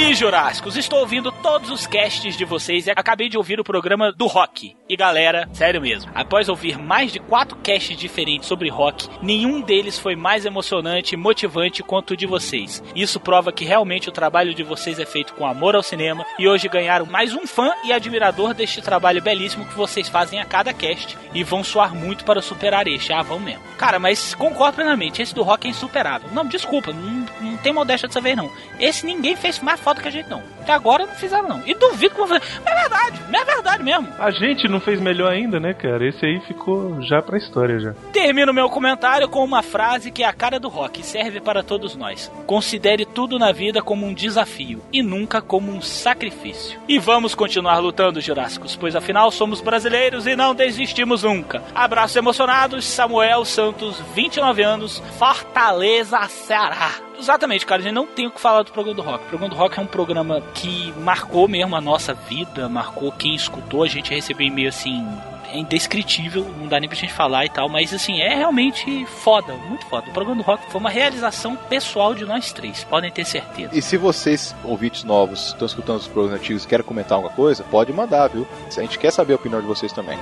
aí, Jurássicos, estou ouvindo todos os casts de vocês e acabei de ouvir o programa do rock. E galera, sério mesmo, após ouvir mais de quatro casts diferentes sobre rock, nenhum deles foi mais emocionante e motivante quanto o de vocês. Isso prova que realmente o trabalho de vocês é feito com amor ao cinema e hoje ganharam mais um fã e admirador deste trabalho belíssimo que vocês fazem a cada cast e vão suar muito para superar este. Ah, vão mesmo. Cara, mas concordo plenamente, esse do rock é insuperável. Não, desculpa, não, não tem modéstia dessa vez não. Esse ninguém fez mais foda que a gente não. Até agora não fizeram não. E duvido que vão fazer. Mas é verdade, mas é verdade mesmo.
A gente não fez melhor ainda, né, cara? Esse aí ficou já pra história já.
Termino meu comentário com uma frase que é a cara do rock e serve para todos nós. Considere tudo na vida como um desafio e nunca como um sacrifício. E vamos continuar lutando, Jurássicos, pois afinal somos brasileiros e não desistimos nunca. Abraços emocionados, Samuel Santos, 29 anos, Fortaleza, Ceará. Exatamente, cara, a gente não tem o que falar do programa do rock. O programa do rock é um programa que marcou mesmo a nossa vida, marcou quem escutou. A gente recebeu e-mail assim é indescritível, não dá nem pra gente falar e tal, mas assim, é realmente foda, muito foda. O programa do rock foi uma realização pessoal de nós três, podem ter certeza.
E se vocês, ouvintes novos, estão escutando os programas antigos e querem comentar alguma coisa, pode mandar, viu? A gente quer saber a opinião de vocês também.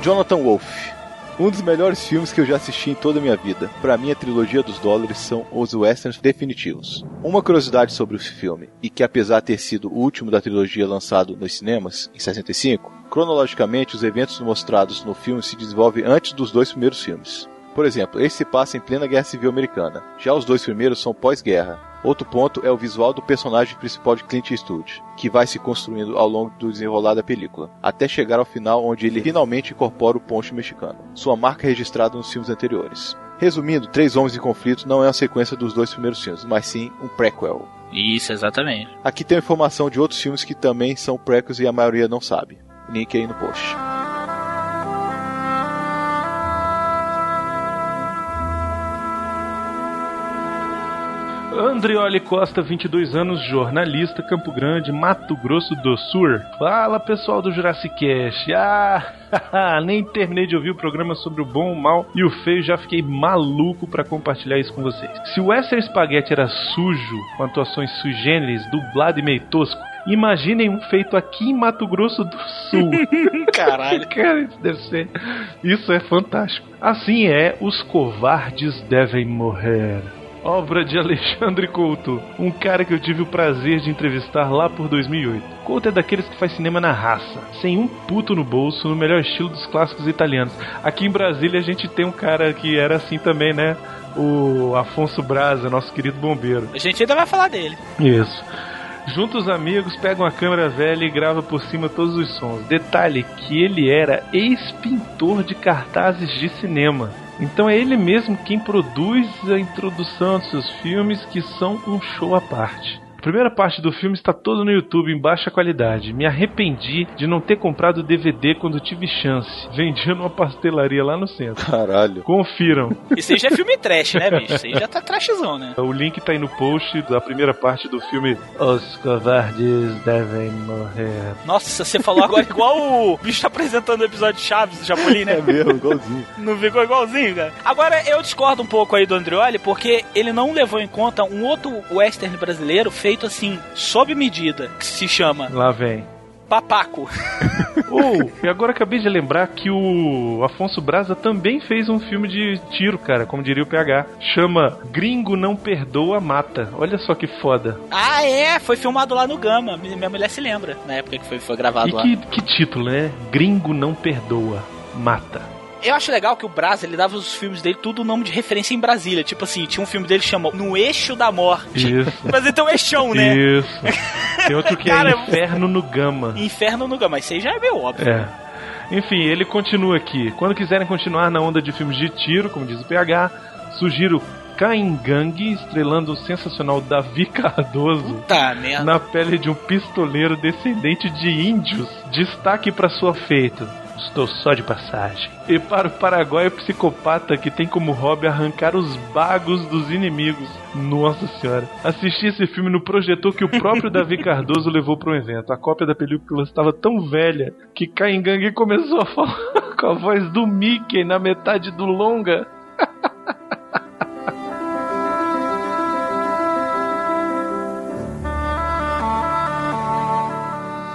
Jonathan Wolfe. Um dos melhores filmes que eu já assisti em toda a minha vida. Para mim, a trilogia dos dólares são os westerns definitivos. Uma curiosidade sobre o filme, e que apesar de ter sido o último da trilogia lançado nos cinemas, em 65, cronologicamente os eventos mostrados no filme se desenvolvem antes dos dois primeiros filmes. Por exemplo, esse se passa em plena Guerra Civil Americana. Já os dois primeiros são pós-guerra. Outro ponto é o visual do personagem principal de Clint Eastwood, que vai se construindo ao longo do desenrolar da película, até chegar ao final onde ele finalmente incorpora o poncho mexicano, sua marca registrada nos filmes anteriores. Resumindo, Três Homens em Conflito não é uma sequência dos dois primeiros filmes, mas sim um prequel.
Isso, exatamente.
Aqui tem informação de outros filmes que também são prequels e a maioria não sabe. Link aí no post.
Andrioli Costa, 22 anos, jornalista, Campo Grande, Mato Grosso do Sul. Fala pessoal do Jurassic Cast. Ah, nem terminei de ouvir o programa sobre o bom, o mal e o feio, já fiquei maluco para compartilhar isso com vocês. Se o Western Spaghetti era sujo, com atuações sui generis, dublado e meio tosco, Imaginem um feito aqui em Mato Grosso do Sul.
Caralho.
Cara, isso deve ser. Isso é fantástico. Assim é, os covardes devem morrer. Obra de Alexandre Couto, um cara que eu tive o prazer de entrevistar lá por 2008. Couto é daqueles que faz cinema na raça, sem um puto no bolso, no melhor estilo dos clássicos italianos. Aqui em Brasília a gente tem um cara que era assim também, né? O Afonso Braza, nosso querido bombeiro.
A gente ainda vai falar dele.
Isso. Junta os amigos, pega uma câmera velha e grava por cima todos os sons. Detalhe que ele era ex-pintor de cartazes de cinema. Então é ele mesmo quem produz a introdução dos seus filmes, que são um show à parte. A primeira parte do filme está toda no YouTube em baixa qualidade. Me arrependi de não ter comprado o DVD quando tive chance. Vendia numa pastelaria lá no centro.
Caralho.
Confiram.
Isso aí já é filme trash, né, bicho? Isso aí já tá trashzão, né?
O link tá aí no post da primeira parte do filme Os Covardes Devem Morrer.
Nossa, você falou agora igual o bicho tá apresentando o episódio de Chaves do Chapolin, né?
É mesmo, igualzinho.
Não ficou igualzinho, cara? Agora, eu discordo um pouco aí do Andrioli, porque ele não levou em conta um outro western brasileiro feito assim, sob medida, que se chama
Lá vem.
Papaco.
Ou, e agora acabei de lembrar que o Afonso Braza também fez um filme de tiro, cara, como diria o PH. Chama Gringo Não Perdoa Mata. Olha só que foda.
Ah, é? Foi filmado lá no Gama. Minha mulher se lembra, na época que foi, foi gravado
E
lá.
que, que título, né? Gringo Não Perdoa Mata.
Eu acho legal que o Brasa, ele dava os filmes dele tudo nome de referência em Brasília. Tipo assim, tinha um filme dele que chama No Eixo da Morte.
Isso.
Mas então é eixão, né?
Isso. Tem outro que
Cara,
é Inferno no Gama.
Inferno no Gama. Isso aí já é meio óbvio.
É. Enfim, ele continua aqui. Quando quiserem continuar na onda de filmes de tiro, como diz o PH, sugiro Kaingang, estrelando o sensacional Davi Cardoso
merda.
na pele de um pistoleiro descendente de índios. Destaque para sua feito estou só de passagem. E para o Paraguai, o psicopata que tem como hobby arrancar os bagos dos inimigos. Nossa senhora. Assisti esse filme no projetor que o próprio Davi Cardoso levou para um evento. A cópia da película estava tão velha que Caingangue começou a falar com a voz do Mickey na metade do longa.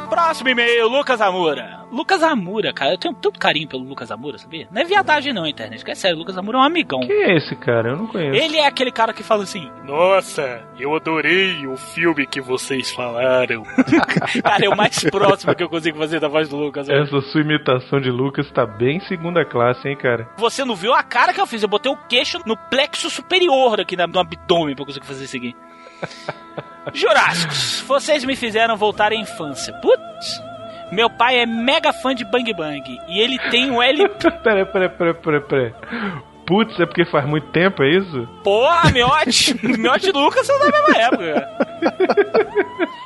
Próximo e-mail, Lucas Amura. Lucas Amura, cara, eu tenho tanto carinho pelo Lucas Amura, sabia? Não é viadagem não, internet, que é sério, o Lucas Amura é um amigão.
Quem é esse cara? Eu não conheço.
Ele é aquele cara que fala assim: Nossa, eu adorei o filme que vocês falaram. cara, é o mais próximo que eu consigo fazer da voz do Lucas. Amura.
Essa sua imitação de Lucas tá bem segunda classe, hein, cara?
Você não viu a cara que eu fiz? Eu botei o queixo no plexo superior aqui no abdômen pra eu conseguir fazer isso aqui. Jurássicos, vocês me fizeram voltar à infância. Putz. Meu pai é mega fã de Bang Bang e ele tem um L.
pera, pera, pera, pera, pera. Putz, é porque faz muito tempo, é isso?
Porra, Miote! Miote e Lucas são da mesma época.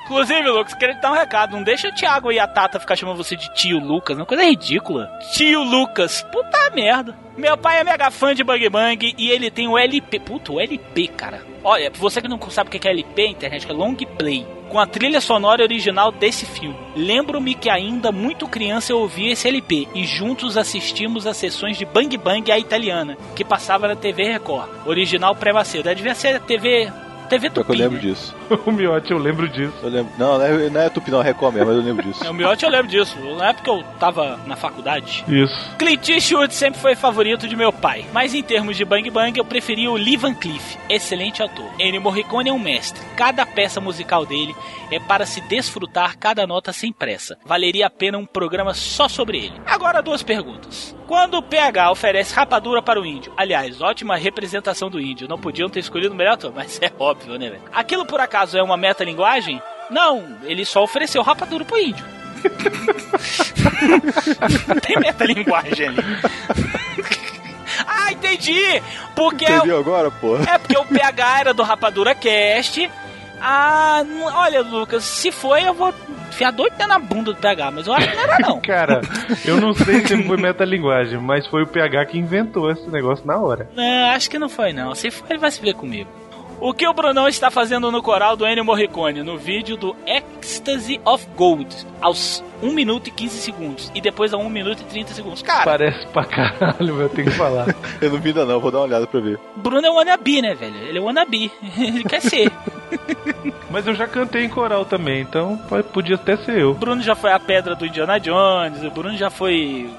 Inclusive, Lucas, queria te dar um recado. Não deixa o Thiago e a Tata ficar chamando você de tio Lucas. Uma coisa ridícula. Tio Lucas. Puta merda. Meu pai é mega fã de Bang Bang e ele tem o LP. Puta, o LP, cara. Olha, você que não sabe o que é LP, internet, que é long play. Com a trilha sonora original desse filme. Lembro-me que ainda muito criança eu ouvia esse LP e juntos assistimos a sessões de Bang Bang à italiana, que passava na TV Record. Original pré-macedo. Devia ser a TV. TV
que eu
Tupi.
lembro
né?
disso.
o Miote, eu lembro disso.
Eu lembro. Não, não é, não é Tupi, não, é Record mesmo, mas eu lembro disso.
É, o Miotti eu lembro disso. Na época eu tava na faculdade.
Isso.
Clint Eastwood sempre foi favorito de meu pai, mas em termos de Bang Bang eu preferia o Lee Van Cleef, excelente ator. Ennio Morricone é um mestre. Cada peça musical dele é para se desfrutar cada nota sem pressa. Valeria a pena um programa só sobre ele. Agora duas perguntas. Quando o PH oferece rapadura para o índio, aliás, ótima representação do índio, não podiam ter escolhido o melhor ator, mas é óbvio, né, velho? Aquilo por acaso é uma metalinguagem? Não, ele só ofereceu rapadura pro índio. Tem metalinguagem ali. ah, entendi! Porque é o-
Entendeu agora, porra?
é porque o PH era do Rapadura Cast. Ah, olha, Lucas, se foi, eu vou enfiar doido dentro na bunda do PH, mas eu acho que não era, não.
Cara, eu não sei se foi metalinguagem, mas foi o PH que inventou esse negócio na hora.
Não, acho que não foi, não. Se foi, ele vai se ver comigo. O que o Brunão está fazendo no coral do Ennio Morricone no vídeo do Ecstasy of Gold aos 1 minuto e 15 segundos e depois a 1 minuto e 30 segundos. Cara,
Parece pra caralho, mas eu tenho que falar.
Eu não vi ainda não, vou dar uma olhada pra ver.
Bruno é wannabe, né, velho? Ele é wannabe. ele quer ser.
Mas eu já cantei em coral também, então pode- podia até ser eu.
O Bruno já foi a pedra do Indiana Jones, o Bruno já foi.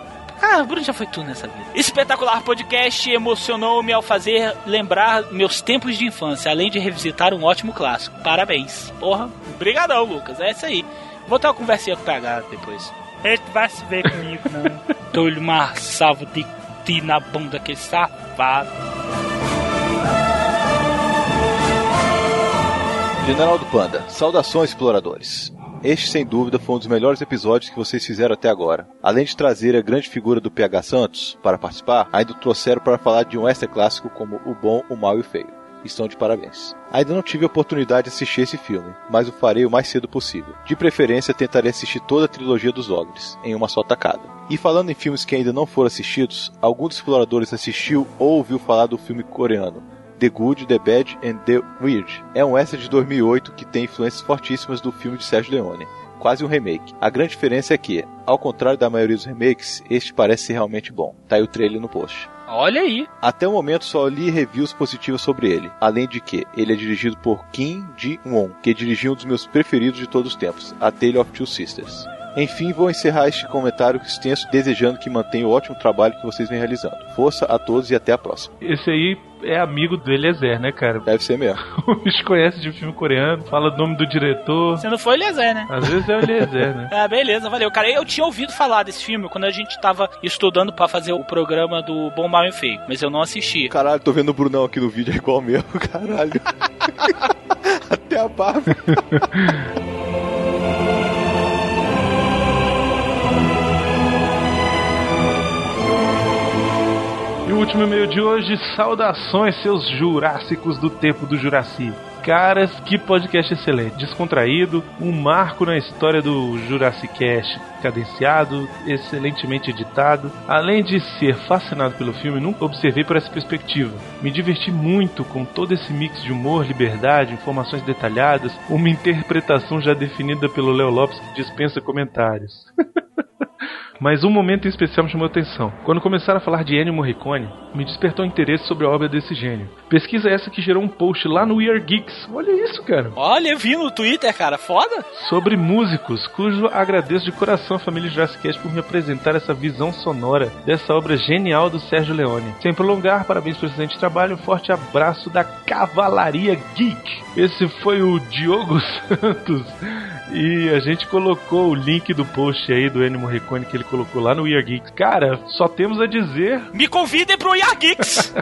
Ah, o Bruno já foi tudo nessa vida. Espetacular podcast emocionou-me ao fazer lembrar meus tempos de infância, além de revisitar um ótimo clássico. Parabéns. Porra, obrigadão, Lucas. É isso aí. Vou ter uma conversinha com o PH depois. Ele vai se ver comigo, não. Dou-lhe uma salva de ti na bunda daquele safado.
General do Panda, saudações exploradores. Este, sem dúvida, foi um dos melhores episódios que vocês fizeram até agora. Além de trazer a grande figura do PH Santos para participar, ainda o trouxeram para falar de um extra clássico como O Bom, o Mal e o Feio. Estão de parabéns. Ainda não tive a oportunidade de assistir esse filme, mas o farei o mais cedo possível. De preferência, tentarei assistir toda a trilogia dos Ogres, em uma só tacada. E falando em filmes que ainda não foram assistidos, algum dos exploradores assistiu ou ouviu falar do filme coreano The Good, The Bad and The Weird. É um extra de 2008 que tem influências fortíssimas do filme de Sérgio Leone. Quase um remake. A grande diferença é que, ao contrário da maioria dos remakes, este parece ser realmente bom. Tá aí o trailer no post.
Olha aí.
Até o momento só li reviews positivas sobre ele, além de que ele é dirigido por Kim Ji-won, que dirigiu um dos meus preferidos de todos os tempos, A Tale of Two Sisters. Enfim, vou encerrar este comentário extenso desejando que mantenha o ótimo trabalho que vocês vêm realizando. Força a todos e até a próxima.
Esse aí é amigo do Eliezer, né, cara?
Deve ser mesmo.
O bicho conhece de filme coreano, fala o nome do diretor.
Você não foi Eliezer, né?
Às vezes é o Eliezer, né?
Ah, beleza, valeu. Cara, eu tinha ouvido falar desse filme quando a gente tava estudando pra fazer o programa do Bom, Mal e Feio, mas eu não assisti.
Caralho, tô vendo o Brunão aqui no vídeo, é igual mesmo, caralho. até a barba.
Último e-mail de hoje, saudações seus jurássicos do tempo do Juraci. Caras, que podcast excelente, descontraído, um marco na história do Jurassic Cast, cadenciado, excelentemente editado. Além de ser fascinado pelo filme, nunca observei por essa perspectiva. Me diverti muito com todo esse mix de humor, liberdade, informações detalhadas, uma interpretação já definida pelo Léo Lopes que dispensa comentários. Mas um momento em especial me chamou a atenção. Quando começaram a falar de Ennio Morricone, me despertou interesse sobre a obra desse gênio. Pesquisa essa que gerou um post lá no We Are Geeks. Olha isso, cara.
Olha, eu vi no Twitter, cara, foda.
Sobre músicos, cujo agradeço de coração a família Jurassic Cast por me apresentar essa visão sonora dessa obra genial do Sérgio Leone. Sem prolongar, parabéns pelo excelente trabalho, um forte abraço da Cavalaria Geek. Esse foi o Diogo Santos. E a gente colocou o link do post aí do Ennio Morricone que ele colocou lá no We Are Geeks. Cara, só temos a dizer
Me convidem pro Yar Geeks.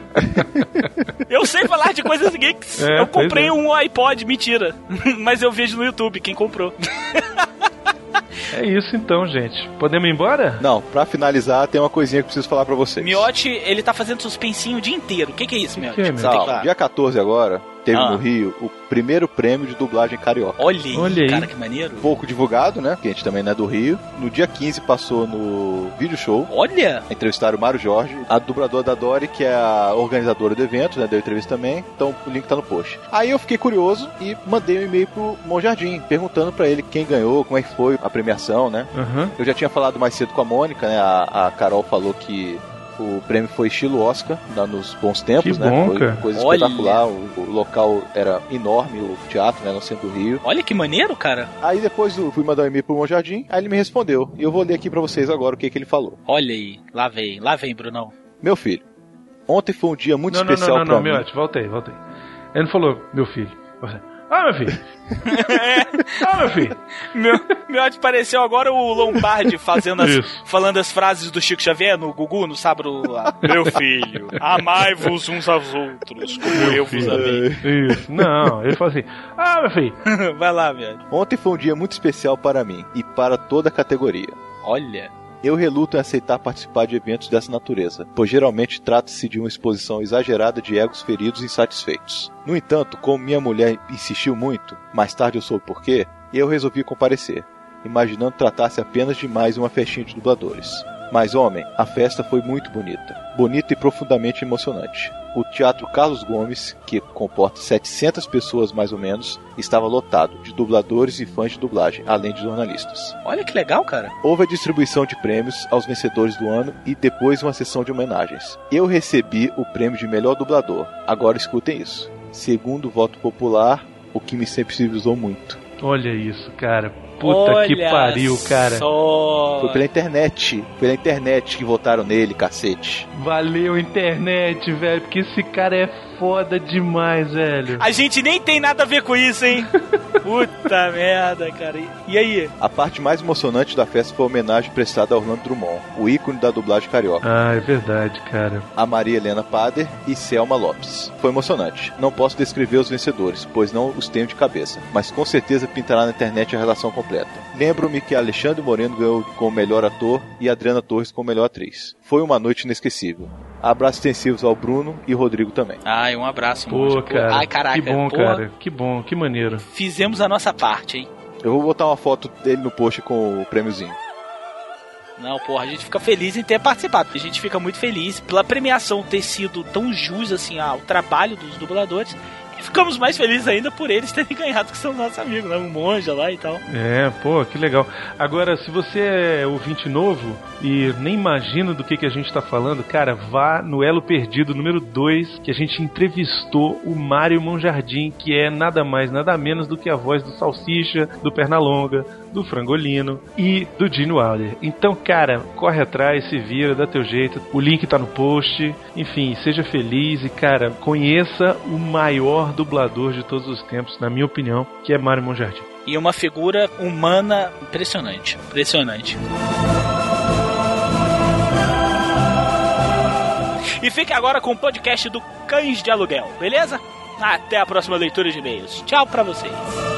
eu sei falar de coisas geeks.
É,
eu comprei
é.
um iPod, mentira. Mas eu vejo no YouTube quem comprou.
É isso então, gente. Podemos ir embora?
Não, pra finalizar, tem uma coisinha que eu preciso falar pra vocês.
Miotti, ele tá fazendo suspensinho o dia inteiro. O que, que é isso, Miotti?
que é, meu?
tem
Não,
que-
dia 14 agora, teve
Ah.
no Rio o primeiro prêmio de dublagem carioca.
Olha aí,
Olha aí.
cara, que maneiro.
Pouco divulgado, né? Porque a gente também não é do Rio. No dia 15 passou no Vídeo Show.
Olha!
Entrevistaram o Mário Jorge, a dubladora da Dory, que é a organizadora do evento, né? Deu entrevista também. Então o link tá no post. Aí eu fiquei curioso e mandei um e-mail pro Monjardim, perguntando pra ele quem ganhou, como é que foi a premiação, né?
Aham.
Eu já tinha falado mais cedo com a Mônica, né? A, a Carol falou que o prêmio foi estilo Oscar, lá nos bons tempos,
Que
né?
bom,
foi
cara.
coisa
Olha.
espetacular. O, o local era enorme, o teatro, né? No centro do Rio.
Olha que maneiro, cara.
Aí depois eu fui mandar um e-mail pro Monjardim, aí ele me respondeu. E eu vou ler aqui pra vocês agora o que, que ele falou.
Olha aí, lá vem, lá vem, Brunão.
Meu filho, ontem foi um dia muito
Não, não,
especial
não, não,
pra
não,
mim.
Miotti, volta aí, volta aí. Ele não falou, meu filho. Ah, meu filho. ah, meu filho.
Meu, Miotti pareceu agora o Lombardi fazendo as,
Isso.
falando as frases do Chico Xavier no Gugu, no Sabro. lá. Meu filho, amai-vos uns aos outros, como eu vos amei.
Isso. Não, ele falou assim, ah, meu filho.
Vai lá, Miotti.
Ontem foi um dia muito especial para mim e para toda a categoria.
Olha.
Eu reluto em aceitar participar de eventos dessa natureza, pois geralmente trata-se de uma exposição exagerada de egos feridos e insatisfeitos. No entanto, como minha mulher insistiu muito, mais tarde eu soube porquê, eu resolvi comparecer, imaginando tratar-se apenas de mais uma festinha de dubladores. Mas, homem, a festa foi muito bonita. Bonita e profundamente emocionante. O Teatro Carlos Gomes, que comporta 700 pessoas mais ou menos, estava lotado de dubladores e fãs de dublagem, além de jornalistas.
Olha que legal, cara.
Houve a distribuição de prêmios aos vencedores do ano e depois uma sessão de homenagens. Eu recebi o prêmio de melhor dublador. Agora escutem isso. Segundo o voto popular, o que me sempre civilizou muito.
Olha isso, cara. Puta que
Olha
pariu, cara.
Só...
Foi pela internet. Pela internet que votaram nele, cacete.
Valeu, internet, velho. Porque esse cara é foda demais, velho.
A gente nem tem nada a ver com isso, hein? Puta merda, cara. E aí?
A parte mais emocionante da festa foi a homenagem prestada a Orlando Drummond, o ícone da dublagem carioca.
Ah, é verdade, cara.
a Maria Helena Pader e Selma Lopes. Foi emocionante. Não posso descrever os vencedores, pois não os tenho de cabeça, mas com certeza pintará na internet a relação completa. Lembro-me que Alexandre Moreno ganhou como melhor ator e Adriana Torres como melhor atriz. Foi uma noite inesquecível. Abraços extensivos ao Bruno e Rodrigo também.
Ai, um abraço,
Pô,
monstro.
cara.
Ai, caraca.
que bom,
porra,
cara. Que bom, que maneiro.
Fizemos a nossa parte, hein?
Eu vou botar uma foto dele no post com o prêmiozinho.
Não, porra, a gente fica feliz em ter participado. A gente fica muito feliz pela premiação ter sido tão jus assim ao trabalho dos dubladores. E ficamos mais felizes ainda por eles terem ganhado, que são nossos amigos, né? O Monja lá e tal.
É, pô, que legal. Agora, se você é ouvinte novo e nem imagina do que, que a gente tá falando, cara, vá no Elo Perdido número 2, que a gente entrevistou o Mário Monjardim, que é nada mais, nada menos do que a voz do Salsicha, do Pernalonga, do Frangolino e do Gene Wilder. Então, cara, corre atrás, se vira, dá teu jeito. O link tá no post. Enfim, seja feliz e, cara, conheça o maior dublador de todos os tempos, na minha opinião, que é Mário Monjardim.
E uma figura humana impressionante. Impressionante. E fique agora com o podcast do Cães de Aluguel, beleza? Até a próxima leitura de e-mails. Tchau pra vocês.